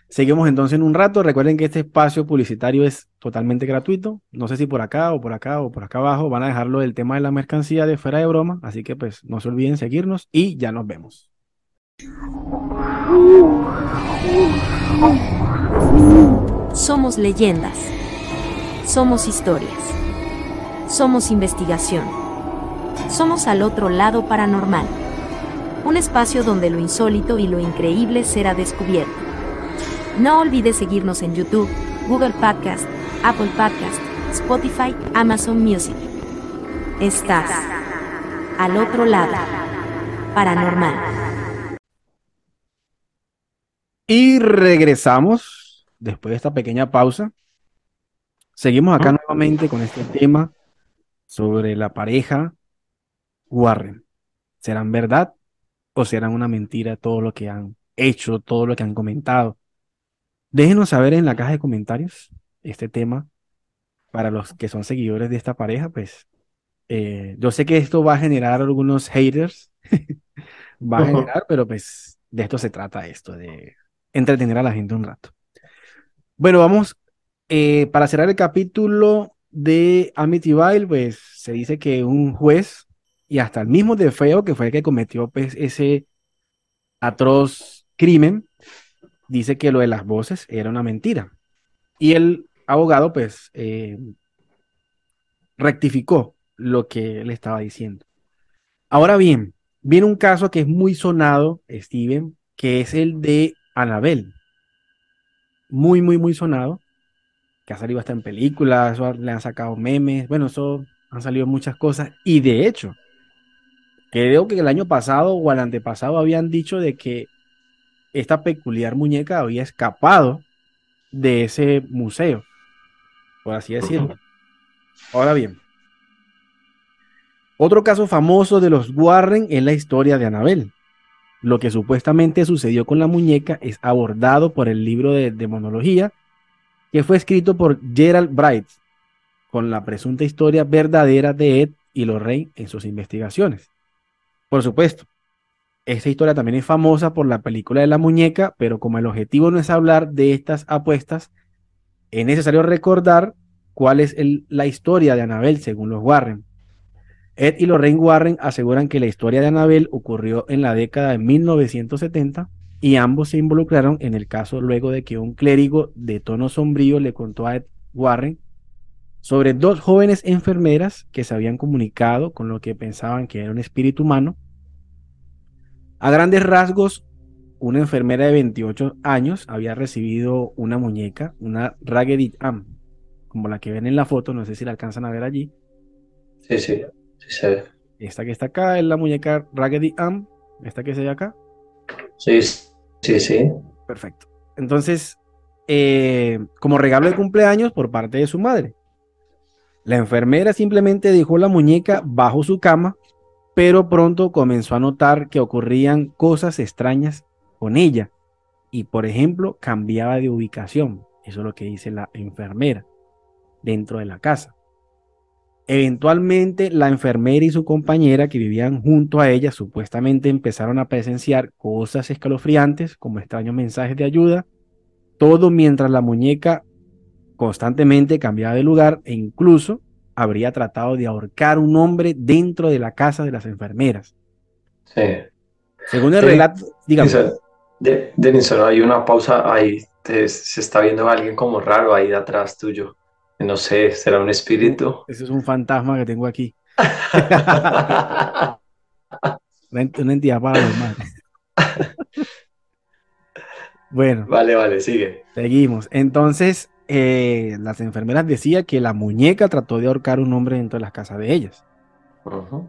Speaker 1: Seguimos entonces en un rato. Recuerden que este espacio publicitario es totalmente gratuito. No sé si por acá o por acá o por acá abajo van a dejarlo el tema de la mercancía de fuera de broma. Así que pues no se olviden seguirnos y ya nos vemos.
Speaker 3: Somos leyendas. Somos historias. Somos investigación. Somos al otro lado paranormal. Un espacio donde lo insólito y lo increíble será descubierto. No olvides seguirnos en YouTube, Google Podcast, Apple Podcast, Spotify, Amazon Music. Estás al otro lado paranormal.
Speaker 1: Y regresamos después de esta pequeña pausa. Seguimos acá nuevamente con este tema sobre la pareja Warren. ¿Serán verdad o serán una mentira todo lo que han hecho, todo lo que han comentado? Déjenos saber en la caja de comentarios este tema para los que son seguidores de esta pareja, pues eh, yo sé que esto va a generar algunos haters, *laughs* va a generar, pero pues de esto se trata esto, de entretener a la gente un rato. Bueno, vamos, eh, para cerrar el capítulo, de Amityville, pues se dice que un juez y hasta el mismo de Feo, que fue el que cometió pues, ese atroz crimen, dice que lo de las voces era una mentira. Y el abogado, pues, eh, rectificó lo que él estaba diciendo. Ahora bien, viene un caso que es muy sonado, Steven, que es el de Anabel. Muy, muy, muy sonado. Que ha salido hasta en películas, le han sacado memes. Bueno, eso han salido muchas cosas. Y de hecho, creo que el año pasado o el antepasado habían dicho de que esta peculiar muñeca había escapado de ese museo, por así decirlo. Ahora bien, otro caso famoso de los Warren es la historia de Annabel. Lo que supuestamente sucedió con la muñeca es abordado por el libro de demonología que fue escrito por Gerald Bright, con la presunta historia verdadera de Ed y Lorraine en sus investigaciones. Por supuesto, esta historia también es famosa por la película de la muñeca, pero como el objetivo no es hablar de estas apuestas, es necesario recordar cuál es la historia de Annabel según los Warren. Ed y Lorraine Warren aseguran que la historia de Annabel ocurrió en la década de 1970 y ambos se involucraron en el caso luego de que un clérigo de tono sombrío le contó a Ed Warren sobre dos jóvenes enfermeras que se habían comunicado con lo que pensaban que era un espíritu humano a grandes rasgos, una enfermera de 28 años había recibido una muñeca, una Raggedy Ann, como la que ven en la foto, no sé si la alcanzan a ver allí.
Speaker 2: Sí, sí, sí.
Speaker 1: Esta que está acá es la muñeca Raggedy Ann, esta que se ve acá.
Speaker 2: Sí, sí, sí.
Speaker 1: Perfecto. Entonces, eh, como regalo de cumpleaños por parte de su madre. La enfermera simplemente dejó la muñeca bajo su cama pero pronto comenzó a notar que ocurrían cosas extrañas con ella y, por ejemplo, cambiaba de ubicación. Eso es lo que dice la enfermera dentro de la casa. Eventualmente, la enfermera y su compañera que vivían junto a ella supuestamente empezaron a presenciar cosas escalofriantes como extraños mensajes de ayuda, todo mientras la muñeca constantemente cambiaba de lugar e incluso habría tratado de ahorcar un hombre dentro de la casa de las enfermeras.
Speaker 2: Sí.
Speaker 1: Según el relato, dígame.
Speaker 2: Denison, hay una pausa ahí. se está viendo alguien como raro ahí de atrás tuyo. No sé, ¿será un espíritu?
Speaker 1: Ese es un fantasma que tengo aquí. *laughs* una entidad paranormal. *laughs* bueno.
Speaker 2: Vale, vale, sigue.
Speaker 1: Seguimos. Entonces, eh, las enfermeras decían que la muñeca trató de ahorcar un hombre dentro de las casas de ellas.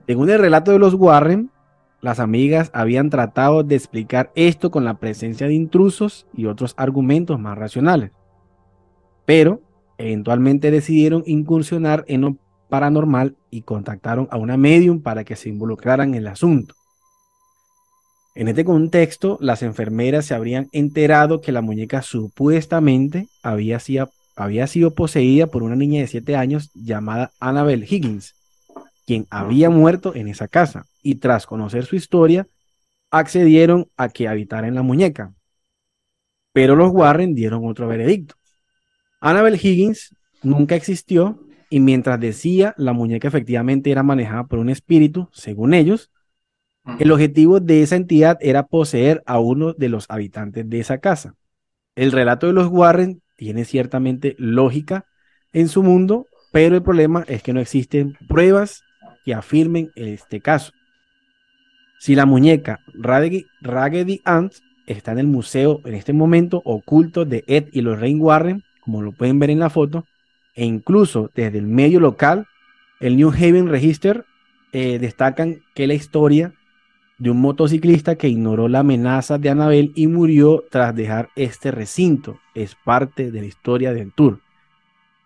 Speaker 1: Según el relato de los Warren, las amigas habían tratado de explicar esto con la presencia de intrusos y otros argumentos más racionales. Pero eventualmente decidieron incursionar en lo paranormal y contactaron a una medium para que se involucraran en el asunto. En este contexto, las enfermeras se habrían enterado que la muñeca supuestamente había sido, poseída por una niña de 7 años llamada Annabel Higgins, quien había muerto en esa casa, y tras conocer su historia, accedieron a que habitara en la muñeca. Pero los Warren dieron otro veredicto. Annabel Higgins nunca existió y mientras decía la muñeca efectivamente era manejada por un espíritu, según ellos, el objetivo de esa entidad era poseer a uno de los habitantes de esa casa. El relato de los Warren tiene ciertamente lógica en su mundo, pero el problema es que no existen pruebas que afirmen este caso. Si la muñeca Raggedy, Raggedy Ant está en el museo en este momento oculto de Ed y los Rain Warren, como lo pueden ver en la foto, e incluso desde el medio local, el New Haven Register eh, destacan que la historia de un motociclista que ignoró la amenaza de Anabel y murió tras dejar este recinto. Es parte de la historia del tour.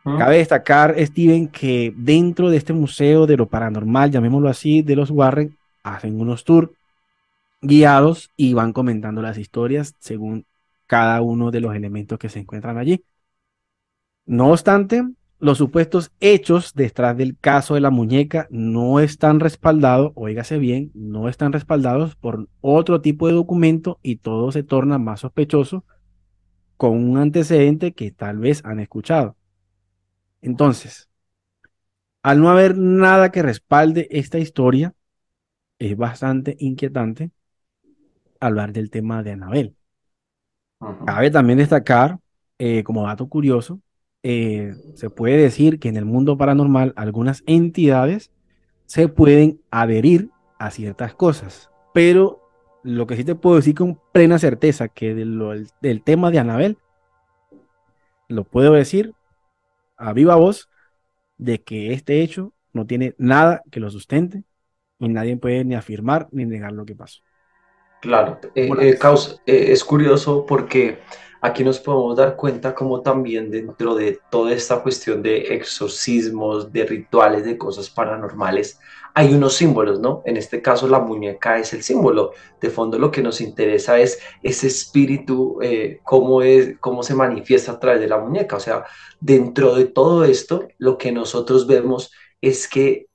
Speaker 1: Cabe destacar, Steven, que dentro de este museo de lo paranormal, llamémoslo así, de los Warren, hacen unos tours guiados y van comentando las historias según cada uno de los elementos que se encuentran allí. No obstante, los supuestos hechos detrás del caso de la muñeca no están respaldados, oígase bien, no están respaldados por otro tipo de documento y todo se torna más sospechoso con un antecedente que tal vez han escuchado. Entonces, Al no haber nada que respalde esta historia, es bastante inquietante hablar del tema de Anabel. Cabe también destacar, eh, como dato curioso, eh, se puede decir que en el mundo paranormal algunas entidades se pueden adherir a ciertas cosas, pero lo que sí te puedo decir con plena certeza que del tema de Anabel, lo puedo decir a viva voz, de que este hecho no tiene nada que lo sustente y nadie puede ni afirmar ni negar lo que pasó.
Speaker 2: Claro, eh, eh, eh, es curioso porque aquí nos podemos dar cuenta como también dentro de toda esta cuestión de exorcismos, de rituales, de cosas paranormales, hay unos símbolos, ¿no? En este caso la muñeca es el símbolo. De fondo lo que nos interesa es ese espíritu, cómo, es, cómo se manifiesta a través de la muñeca. O sea, dentro de todo esto, lo que nosotros vemos es que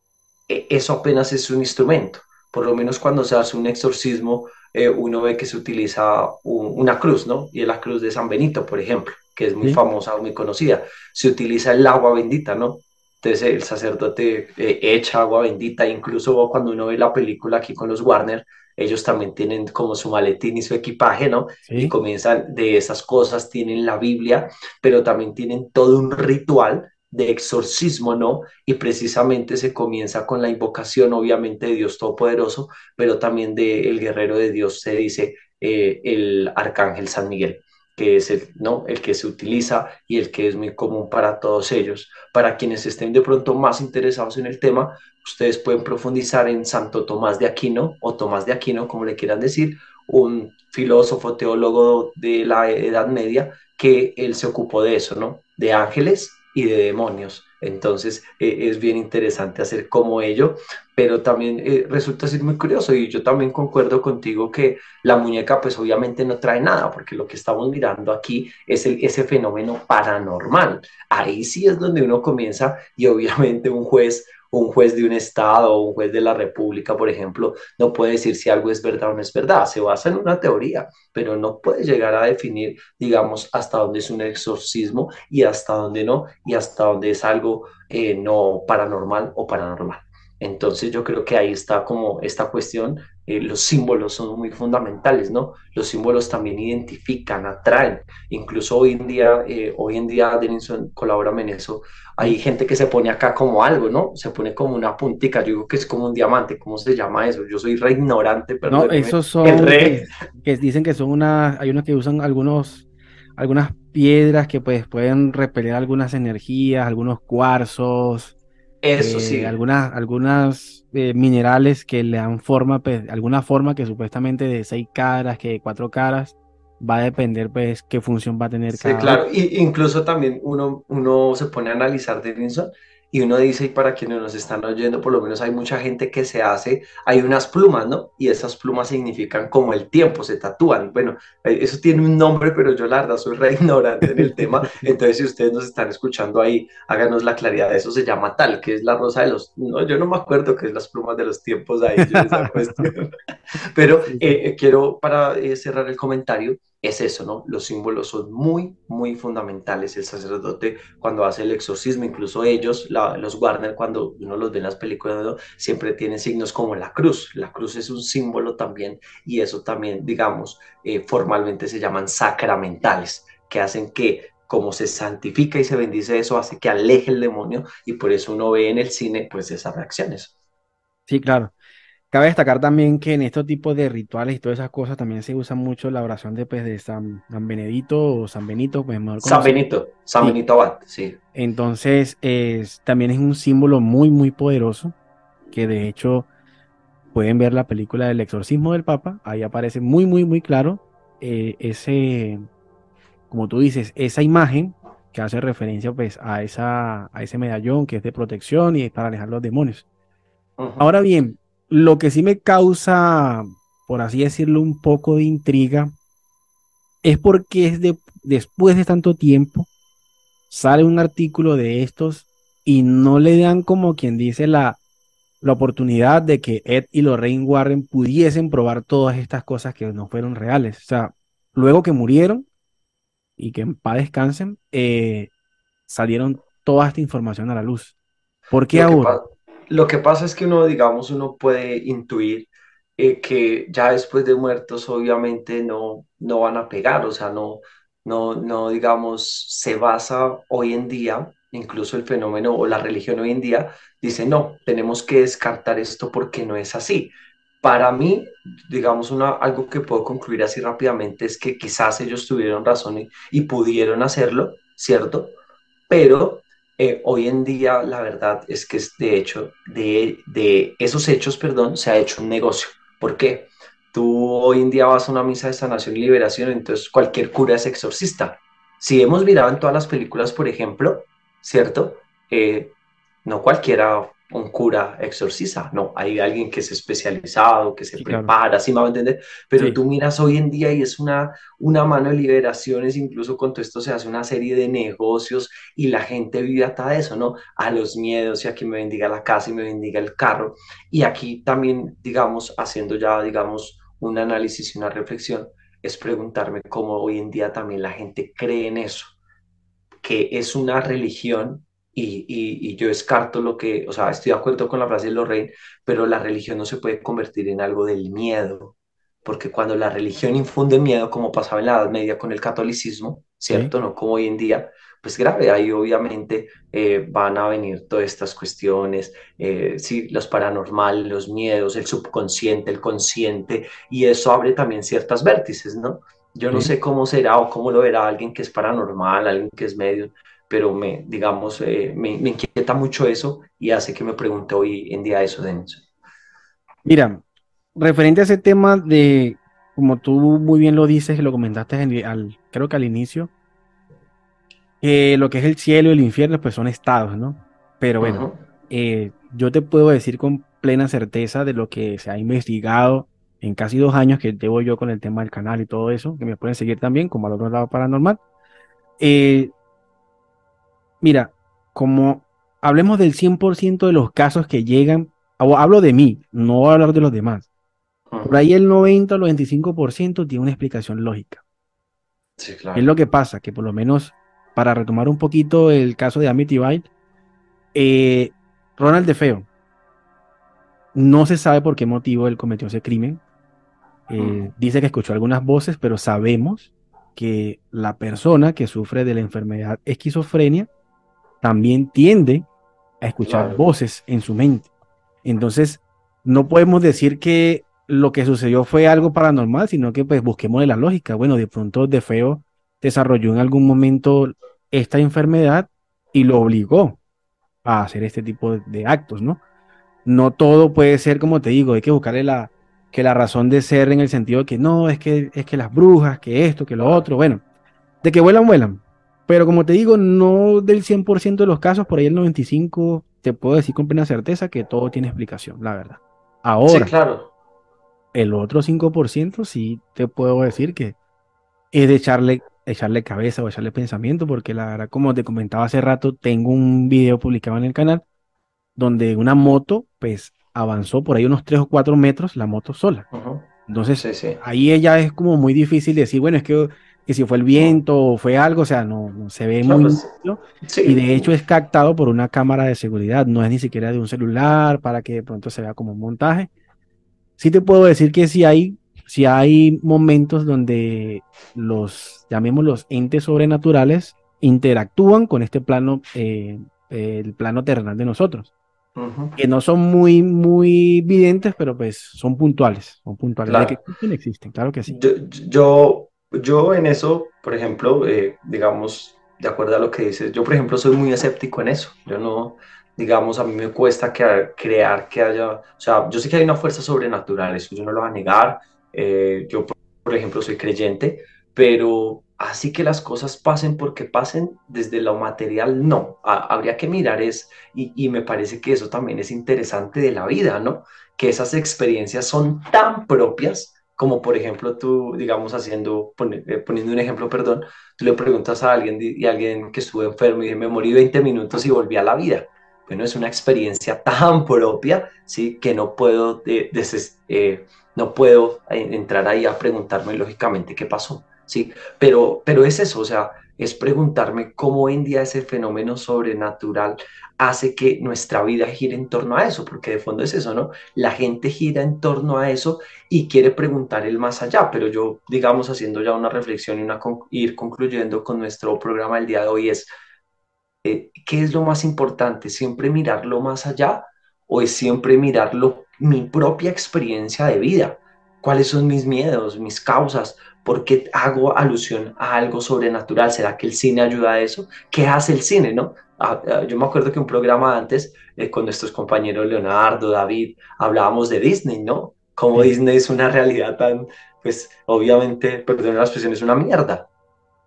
Speaker 2: eso apenas es un instrumento. Por lo menos cuando se hace un exorcismo, eh, uno ve que se utiliza una cruz, ¿no? Y es la cruz de San Benito, por ejemplo, que es muy famosa, muy conocida. Se utiliza el agua bendita, ¿no? Entonces el sacerdote eh, echa agua bendita, incluso cuando uno ve la película aquí con los Warner, ellos también tienen como su maletín y su equipaje, ¿no? Y comienzan de esas cosas, tienen la Biblia, pero también tienen todo un ritual de exorcismo, ¿no? Y precisamente se comienza con la invocación, obviamente, de Dios Todopoderoso, pero también del el guerrero de Dios, se dice eh, el arcángel San Miguel que es el, ¿no? el que se utiliza y el que es muy común para todos ellos. Para quienes estén de pronto más interesados en el tema, ustedes pueden profundizar en Santo Tomás de Aquino o Tomás de Aquino, como le quieran decir, un filósofo teólogo de la Edad Media que él se ocupó de eso, ¿no? De ángeles y de demonios. Entonces eh, es bien interesante hacer como ello, pero también eh, resulta ser muy curioso y yo también concuerdo contigo que la muñeca pues obviamente no trae nada, porque lo que estamos mirando aquí es el, ese fenómeno paranormal. Ahí sí es donde uno comienza y obviamente un juez un juez de un estado o un juez de la república, por ejemplo, no puede decir si algo es verdad o no es verdad, se basa en una teoría, pero no puede llegar a definir, digamos, hasta dónde es un exorcismo y hasta dónde no, y hasta dónde es algo eh, no paranormal o paranormal. Entonces yo creo que ahí está como esta cuestión, eh, los símbolos son muy fundamentales, ¿no? Los símbolos también identifican, atraen. Incluso hoy en día, eh, hoy en día, Denison, colabora en eso, hay gente que se pone acá como algo, ¿no? Se pone como una puntica, yo digo que es como un diamante, ¿cómo se llama eso? Yo soy re ignorante,
Speaker 1: pero... No, esos son... Que, que, dicen que son una, hay unos que usan algunos, algunas piedras que pues pueden repeler algunas energías, algunos cuarzos
Speaker 2: eso sí.
Speaker 1: Eh, algunas, algunas eh, minerales que le dan forma, pues, alguna forma que supuestamente de seis caras, que de cuatro caras, va a depender, pues, qué función va a tener
Speaker 2: sí, claro. Y, incluso también uno, uno se pone a analizar, Denison, y uno dice, y para quienes nos están oyendo, por lo menos hay mucha gente que se hace, hay unas plumas, ¿no? Y esas plumas significan como el tiempo, se tatúan. Bueno, eh, eso tiene un nombre, pero yo la verdad soy re *laughs* ignorante en el tema. *laughs* Entonces, si ustedes nos están escuchando ahí, háganos la claridad. Eso se llama tal, que es la rosa de los... No, yo no me acuerdo qué es las plumas de los tiempos ahí, esa *laughs* cuestión. Pero eh, eh, quiero, para cerrar el comentario, es eso, ¿no? Los símbolos son muy, muy fundamentales. El sacerdote cuando hace el exorcismo, incluso ellos, los Warner, cuando uno los ve en las películas, siempre tienen signos como la cruz. La cruz es un símbolo también y eso también, digamos, eh, formalmente se llaman sacramentales, que hacen que como se santifica y se bendice eso, hace que aleje el demonio y por eso uno ve en el cine pues esas reacciones.
Speaker 1: Sí, claro. Cabe destacar también que en estos tipos de rituales y todas esas cosas también se usa mucho la oración de, pues, de San, Benedito o San Benito. Pues,
Speaker 2: San Benito, San Benito Abad, sí.
Speaker 1: Entonces, también es un símbolo muy, muy poderoso que de hecho pueden ver la película del exorcismo del Papa. Ahí aparece muy, muy, muy claro eh, ese, como tú dices, esa imagen que hace referencia pues a, esa, a ese medallón que es de protección y es para alejar los demonios. Ahora bien, lo que sí me causa, por así decirlo, un poco de intriga, es porque es de, después de tanto tiempo sale un artículo de estos y no le dan como quien dice la, la oportunidad de que Ed y Lorraine Warren pudiesen probar todas estas cosas que no fueron reales. O sea, luego que murieron y que en paz descansen, eh, salieron toda esta información a la luz. ¿Por qué ahora?
Speaker 2: Lo que pasa es que uno, digamos, uno puede intuir eh, que ya después de muertos obviamente no, no van a pegar, o sea, no, no, no, digamos, se basa hoy en día, incluso el fenómeno o la religión hoy en día, dice, no, tenemos que descartar esto porque no es así. Para mí, digamos, una, algo que puedo concluir así rápidamente es que quizás ellos tuvieron razón y, y pudieron hacerlo, ¿cierto? Pero eh, hoy en día la verdad es que de hecho, de, de esos hechos, perdón, se ha hecho un negocio. ¿Por qué? Tú hoy en día vas a una misa de sanación y liberación, entonces cualquier cura es exorcista. Si hemos mirado en todas las películas, por ejemplo, ¿cierto? Eh, no cualquiera un cura exorciza, no, hay alguien que es especializado, que se prepara, así me va a entender, pero tú miras hoy en día y es una, una mano de liberaciones, incluso con todo esto se hace una serie de negocios y la gente vive hasta eso, ¿no? A los miedos y a que me bendiga la casa y me bendiga el carro. Y aquí también, digamos, haciendo ya, digamos, un análisis y una reflexión, es preguntarme cómo hoy en día también la gente cree en eso, que es una religión y, y, yo descarto lo que, o sea, estoy de acuerdo con la frase de Lorraine, pero la religión no se puede convertir en algo del miedo, porque cuando la religión infunde miedo, como pasaba en la Edad Media con el catolicismo, ¿cierto? No como hoy en día, pues grave, ahí obviamente eh, van a venir todas estas cuestiones, eh, sí, los paranormales, los miedos, el subconsciente, el consciente, y eso abre también ciertas vértices, ¿no? Yo no sé cómo será o cómo lo verá alguien que es paranormal, alguien que es medio, pero me, digamos, eh, me, inquieta mucho eso y hace que me pregunte hoy en día eso, Denis.
Speaker 1: Mira, referente a ese tema de, como tú muy bien lo dices, lo comentaste al, creo que al inicio, que lo que es el cielo y el infierno, pues son estados, ¿no? Pero bueno, eh, yo te puedo decir con plena certeza de lo que se ha investigado en casi dos años que llevo yo con el tema del canal y todo eso, que me pueden seguir también como al otro lado paranormal. Eh, Mira, como hablemos del 100% de los casos que llegan, hablo de mí, no voy a hablar de los demás. Por ahí el 90 o el 25% tiene una explicación lógica. Sí, claro. Es lo que pasa, que por lo menos para retomar un poquito el caso de Amityville, eh, Ronald de Feo no se sabe por qué motivo él cometió ese crimen. Eh, dice que escuchó algunas voces, pero sabemos que la persona que sufre de la enfermedad esquizofrenia también tiende a escuchar voces en su mente. Entonces, no podemos decir que lo que sucedió fue algo paranormal, sino que pues busquemos la lógica. Bueno, de pronto De Feo desarrolló en algún momento esta enfermedad y lo obligó a hacer este tipo de actos, ¿no? No todo puede ser como te digo, hay que buscarle la, que la razón de ser en el sentido de que no, es que, es que las brujas, que esto, que lo otro, bueno, de que vuelan, vuelan, pero como te digo, no del 100% de los casos, por ahí el 95% te puedo decir con plena certeza que todo tiene explicación, la verdad. Ahora, claro. el otro 5% sí te puedo decir que es de echarle, echarle cabeza o echarle pensamiento, porque la verdad, como te comentaba hace rato, tengo un video publicado en el canal donde una moto, pues, avanzó por ahí unos 3 o 4 metros, la moto sola. Entonces, ahí ella es como muy difícil decir, bueno, es que que si fue el viento o fue algo, o sea, no, se ve muy pues, y de hecho es captado por una cámara de seguridad, no es ni siquiera de un celular para que de pronto se vea como un montaje. Sí te puedo decir que si hay, si hay momentos donde los, llamémoslos entes sobrenaturales, interactúan con este plano, eh, el plano terrenal de nosotros. Que no son muy, muy evidentes, pero pues son puntuales, son puntuales.
Speaker 2: Claro.
Speaker 1: que existen, existen, claro que sí.
Speaker 2: yo yo en eso, por ejemplo, eh, digamos, de acuerdo a lo que dices, yo por ejemplo soy muy escéptico en eso. Yo no, digamos, a mí me cuesta crear que haya, o sea, yo sé que hay una fuerza sobrenatural, eso yo no lo voy a negar. Eh, yo, por ejemplo, soy creyente, pero así que las cosas pasen porque pasen desde lo material, no. habría que mirar es, y, y, me parece que eso también es interesante de la vida, ¿no? Que esas experiencias son tan propias como por ejemplo tú, digamos, haciendo, eh, poniendo un ejemplo, perdón, tú le preguntas a alguien y alguien que estuvo enfermo y dice, me morí 20 minutos y volví a la vida. Bueno, es una experiencia tan propia, ¿sí? Que no puedo, eh, no puedo entrar ahí a preguntarme lógicamente qué pasó, ¿sí? Pero, pero es eso, o sea, es preguntarme cómo en día ese fenómeno sobrenatural hace que nuestra vida gire en torno a eso, porque de fondo es eso, ¿no? La gente gira en torno a eso y quiere preguntar el más allá, pero yo, digamos, haciendo ya una reflexión y una ir concluyendo con nuestro programa del día de hoy es, eh, ¿qué es lo más importante? ¿Siempre mirarlo más allá o es siempre mirarlo mi propia experiencia de vida? ¿Cuáles son mis miedos, mis causas? ¿Por qué hago alusión a algo sobrenatural? ¿Será que el cine ayuda a eso? ¿Qué hace el cine, no? Ah, ah, yo me acuerdo que un programa antes, eh, con nuestros compañeros Leonardo, David, hablábamos de Disney, ¿no? Como Disney es una realidad tan, pues obviamente, perdón la expresión, es una mierda,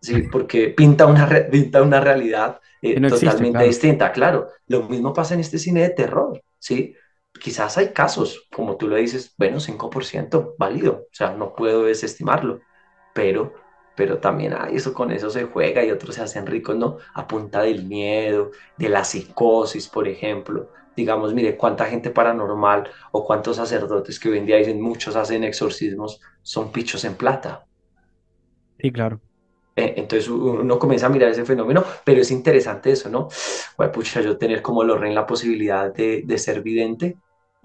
Speaker 2: ¿sí? *laughs* Porque pinta una, pinta una realidad eh, totalmente distinta, claro. Lo mismo pasa en este cine de terror, ¿sí? Quizás hay casos, como tú lo dices, bueno, 5%, válido, o sea, no puedo desestimarlo, pero pero también hay eso con eso se juega y otros se hacen ricos, ¿no? A punta del miedo, de la psicosis, por ejemplo. Digamos, mire, cuánta gente paranormal o cuántos sacerdotes que hoy en día dicen muchos hacen exorcismos son pichos en plata.
Speaker 1: Sí, claro.
Speaker 2: Eh, entonces uno comienza a mirar ese fenómeno, pero es interesante eso, ¿no? Bueno, pucha, yo tener como Lorraine la posibilidad de, de ser vidente,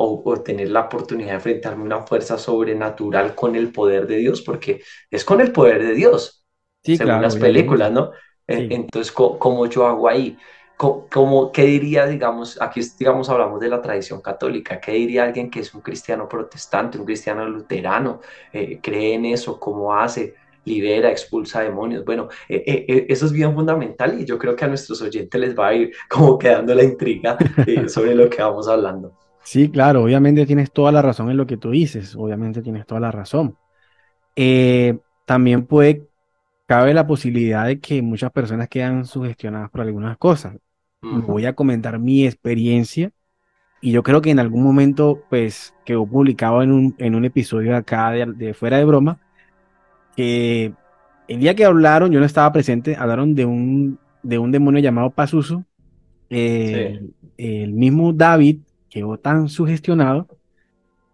Speaker 2: o, tener la oportunidad de enfrentarme a una fuerza sobrenatural con el poder de Dios, porque es con el poder de Dios, sí, según las películas, ¿no? Entonces, ¿cómo, yo hago ahí? ¿Cómo, qué diría, digamos, aquí digamos hablamos de la tradición católica, qué diría alguien que es un cristiano protestante, un cristiano luterano, eh, cree en eso, cómo hace, libera, expulsa demonios. Bueno, eh, eh, eso es bien fundamental y yo creo que a nuestros oyentes les va a ir como quedando la intriga *laughs* sobre lo que vamos hablando.
Speaker 1: Sí, claro, obviamente tienes toda la razón en lo que tú dices, obviamente tienes toda la razón. Eh, también puede, cabe la posibilidad de que muchas personas quedan sugestionadas por algunas cosas. Voy a comentar mi experiencia y yo creo que en algún momento, pues, quedó publicado en un, en un episodio acá de, Fuera de Broma, que el día que hablaron, yo no estaba presente, hablaron de un, de un demonio llamado Pazuzu. Eh, el mismo David quedó tan sugestionado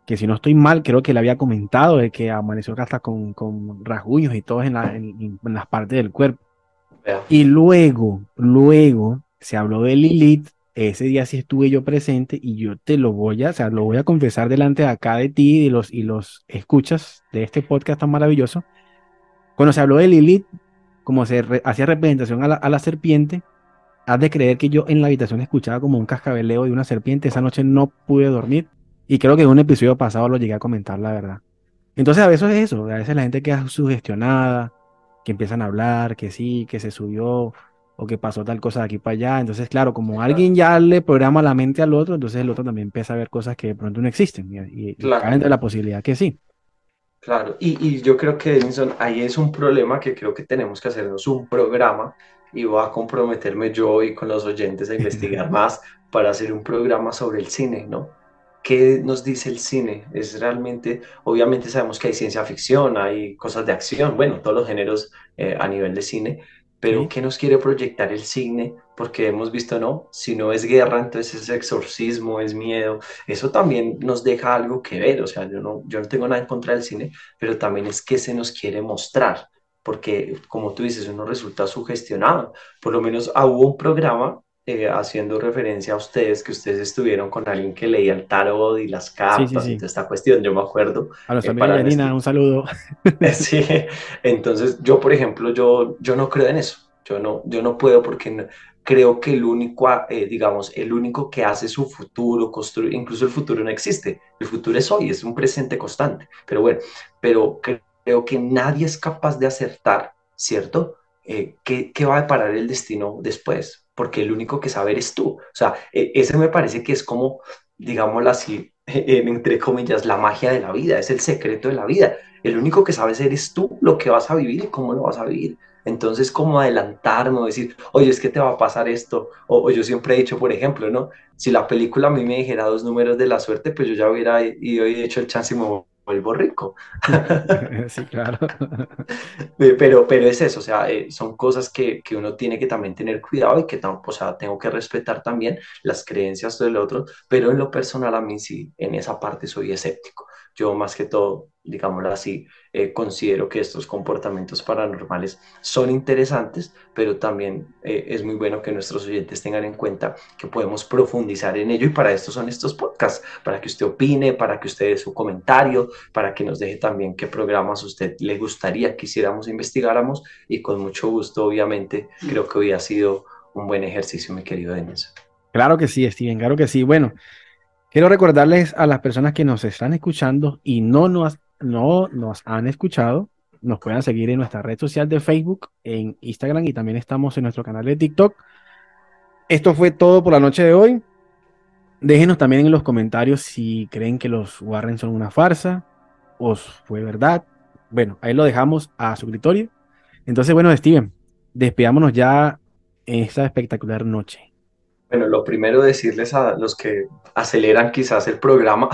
Speaker 1: que si no estoy mal, creo que le había comentado de que amaneció hasta con, con rasguños y todo en, las partes del cuerpo. Y luego, luego se habló de Lilith. Ese día sí estuve yo presente y yo te lo voy a, o sea, lo voy a confesar delante de acá de ti y los, y los escuchas de este podcast tan maravilloso. Cuando se habló de Lilith, como se hacía representación a la, a la serpiente, has de creer que yo en la habitación escuchaba como un cascabeleo de una serpiente. Esa noche no pude dormir. Y creo que en un episodio pasado lo llegué a comentar, la verdad. Entonces a veces es eso. A veces la gente queda sugestionada, que empiezan a hablar, que sí, que se subió o que pasó tal cosa de aquí para allá. Entonces, claro, como alguien ya le programa la mente al otro, entonces el otro también empieza a ver cosas que de pronto no existen. Y, y claro. la posibilidad que sí.
Speaker 2: Claro, y, y yo creo que, Edison, ahí es un problema que creo que tenemos que hacernos un programa y voy a comprometerme yo y con los oyentes a investigar *laughs* más para hacer un programa sobre el cine, ¿no? ¿Qué nos dice el cine? Es realmente, obviamente sabemos que hay ciencia ficción, hay cosas de acción, bueno, todos los géneros eh, a nivel de cine, pero ¿qué nos quiere proyectar el cine? Porque hemos visto, ¿no? Si no es guerra, entonces es exorcismo, es miedo. Eso también nos deja algo que ver, o sea, yo no, yo no tengo nada en contra del cine, pero también es que se nos quiere mostrar porque como tú dices, uno resulta sugestionado. Por lo menos ah, hubo un programa eh, haciendo referencia a ustedes, que ustedes estuvieron con alguien que leía el tarot y las cartas y toda esta cuestión, yo me acuerdo.
Speaker 1: A los eh, amigos de Nina, un saludo. *laughs*
Speaker 2: sí, entonces yo, por ejemplo, yo, yo no creo en eso. Yo no, yo no puedo porque creo que el único, eh, digamos, el único que hace su futuro, construye, incluso el futuro no existe. El futuro es hoy, es un presente constante. Pero bueno, pero creo que nadie es capaz de acertar, ¿cierto? Eh, ¿qué, ¿qué, va a deparar el destino después? Porque el único que sabe es tú. O sea, e, ese me parece que es como, digámoslo así, *laughs* entre comillas, la magia de la vida, es el secreto de la vida. El único que sabes eres tú, lo que vas a vivir y cómo lo vas a vivir. Entonces, como adelantarnos, decir, oye, es que te va a pasar esto. O, o, yo siempre he dicho, por ejemplo, ¿no? Si la película a mí me dijera dos números de la suerte, pues yo ya hubiera ido y hecho el chance y me vuelvo rico. *laughs*
Speaker 1: sí, claro. *laughs*
Speaker 2: pero, pero es eso, o sea, eh, son cosas que, que, uno tiene que también tener cuidado y que o sea, tengo que respetar también las creencias del otro, pero en lo personal a mí sí, en esa parte soy escéptico. Yo más que todo digámoslo así, eh, considero que estos comportamientos paranormales son interesantes, pero también eh, es muy bueno que nuestros oyentes tengan en cuenta que podemos profundizar en ello y para esto son estos podcasts, para que usted opine, para que usted dé su comentario, para que nos deje también qué programas usted le gustaría que hiciéramos, investigáramos y con mucho gusto, obviamente, creo que hoy ha sido un buen ejercicio, mi querido Denis.
Speaker 1: Claro que sí, Steven, claro que sí. Bueno, quiero recordarles a las personas que nos están escuchando y no nos no nos han escuchado, nos puedan seguir en nuestra red social de Facebook, en Instagram y también estamos en nuestro canal de TikTok. Esto fue todo por la noche de hoy. Déjenos también en los comentarios si creen que los Warren son una farsa o fue verdad. Bueno, ahí lo dejamos a su escritorio. Entonces, bueno, Steven, despidámonos ya en esta espectacular noche.
Speaker 2: Bueno, lo primero decirles a los que aceleran quizás el programa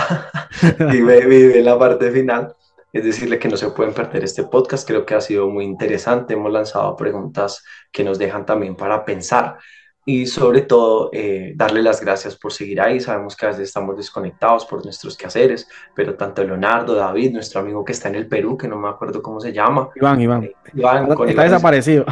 Speaker 2: *laughs* y viven la parte final, es decirle que no se pueden perder este podcast. Creo que ha sido muy interesante. Hemos lanzado preguntas que nos dejan también para pensar y sobre todo eh, darle las gracias por seguir ahí. Sabemos que a veces estamos desconectados por nuestros quehaceres, pero tanto Leonardo, David, nuestro amigo que está en el Perú, que no me acuerdo cómo se llama.
Speaker 1: Iván, Iván. Eh, Iván está desaparecido.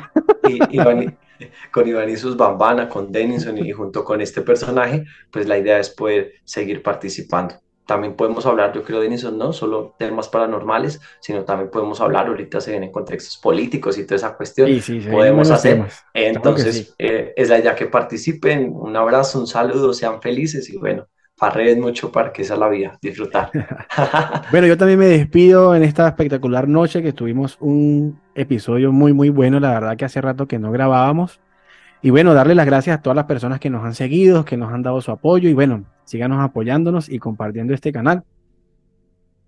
Speaker 2: Y, Iván, *laughs* con Iván y sus Bambana, con Denison y junto con este personaje, pues la idea es poder seguir participando. También podemos hablar, yo creo, Denison, no solo temas paranormales, sino también podemos hablar, ahorita se vienen contextos políticos y toda esa cuestión. Sí, sí, podemos hacer. Entonces, eh, es la idea que participen. Un abrazo, un saludo, sean felices y bueno, redes mucho para que esa la vida, disfrutar. *laughs*
Speaker 1: bueno, yo también me despido en esta espectacular noche que tuvimos un episodio muy, muy bueno. La verdad que hace rato que no grabábamos. Y bueno, darle las gracias a todas las personas que nos han seguido, que nos han dado su apoyo y bueno, síganos apoyándonos y compartiendo este canal.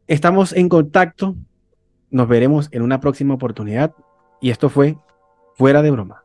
Speaker 1: Estamos en contacto. Nos veremos en una próxima oportunidad. Y esto fue Fuera de Broma.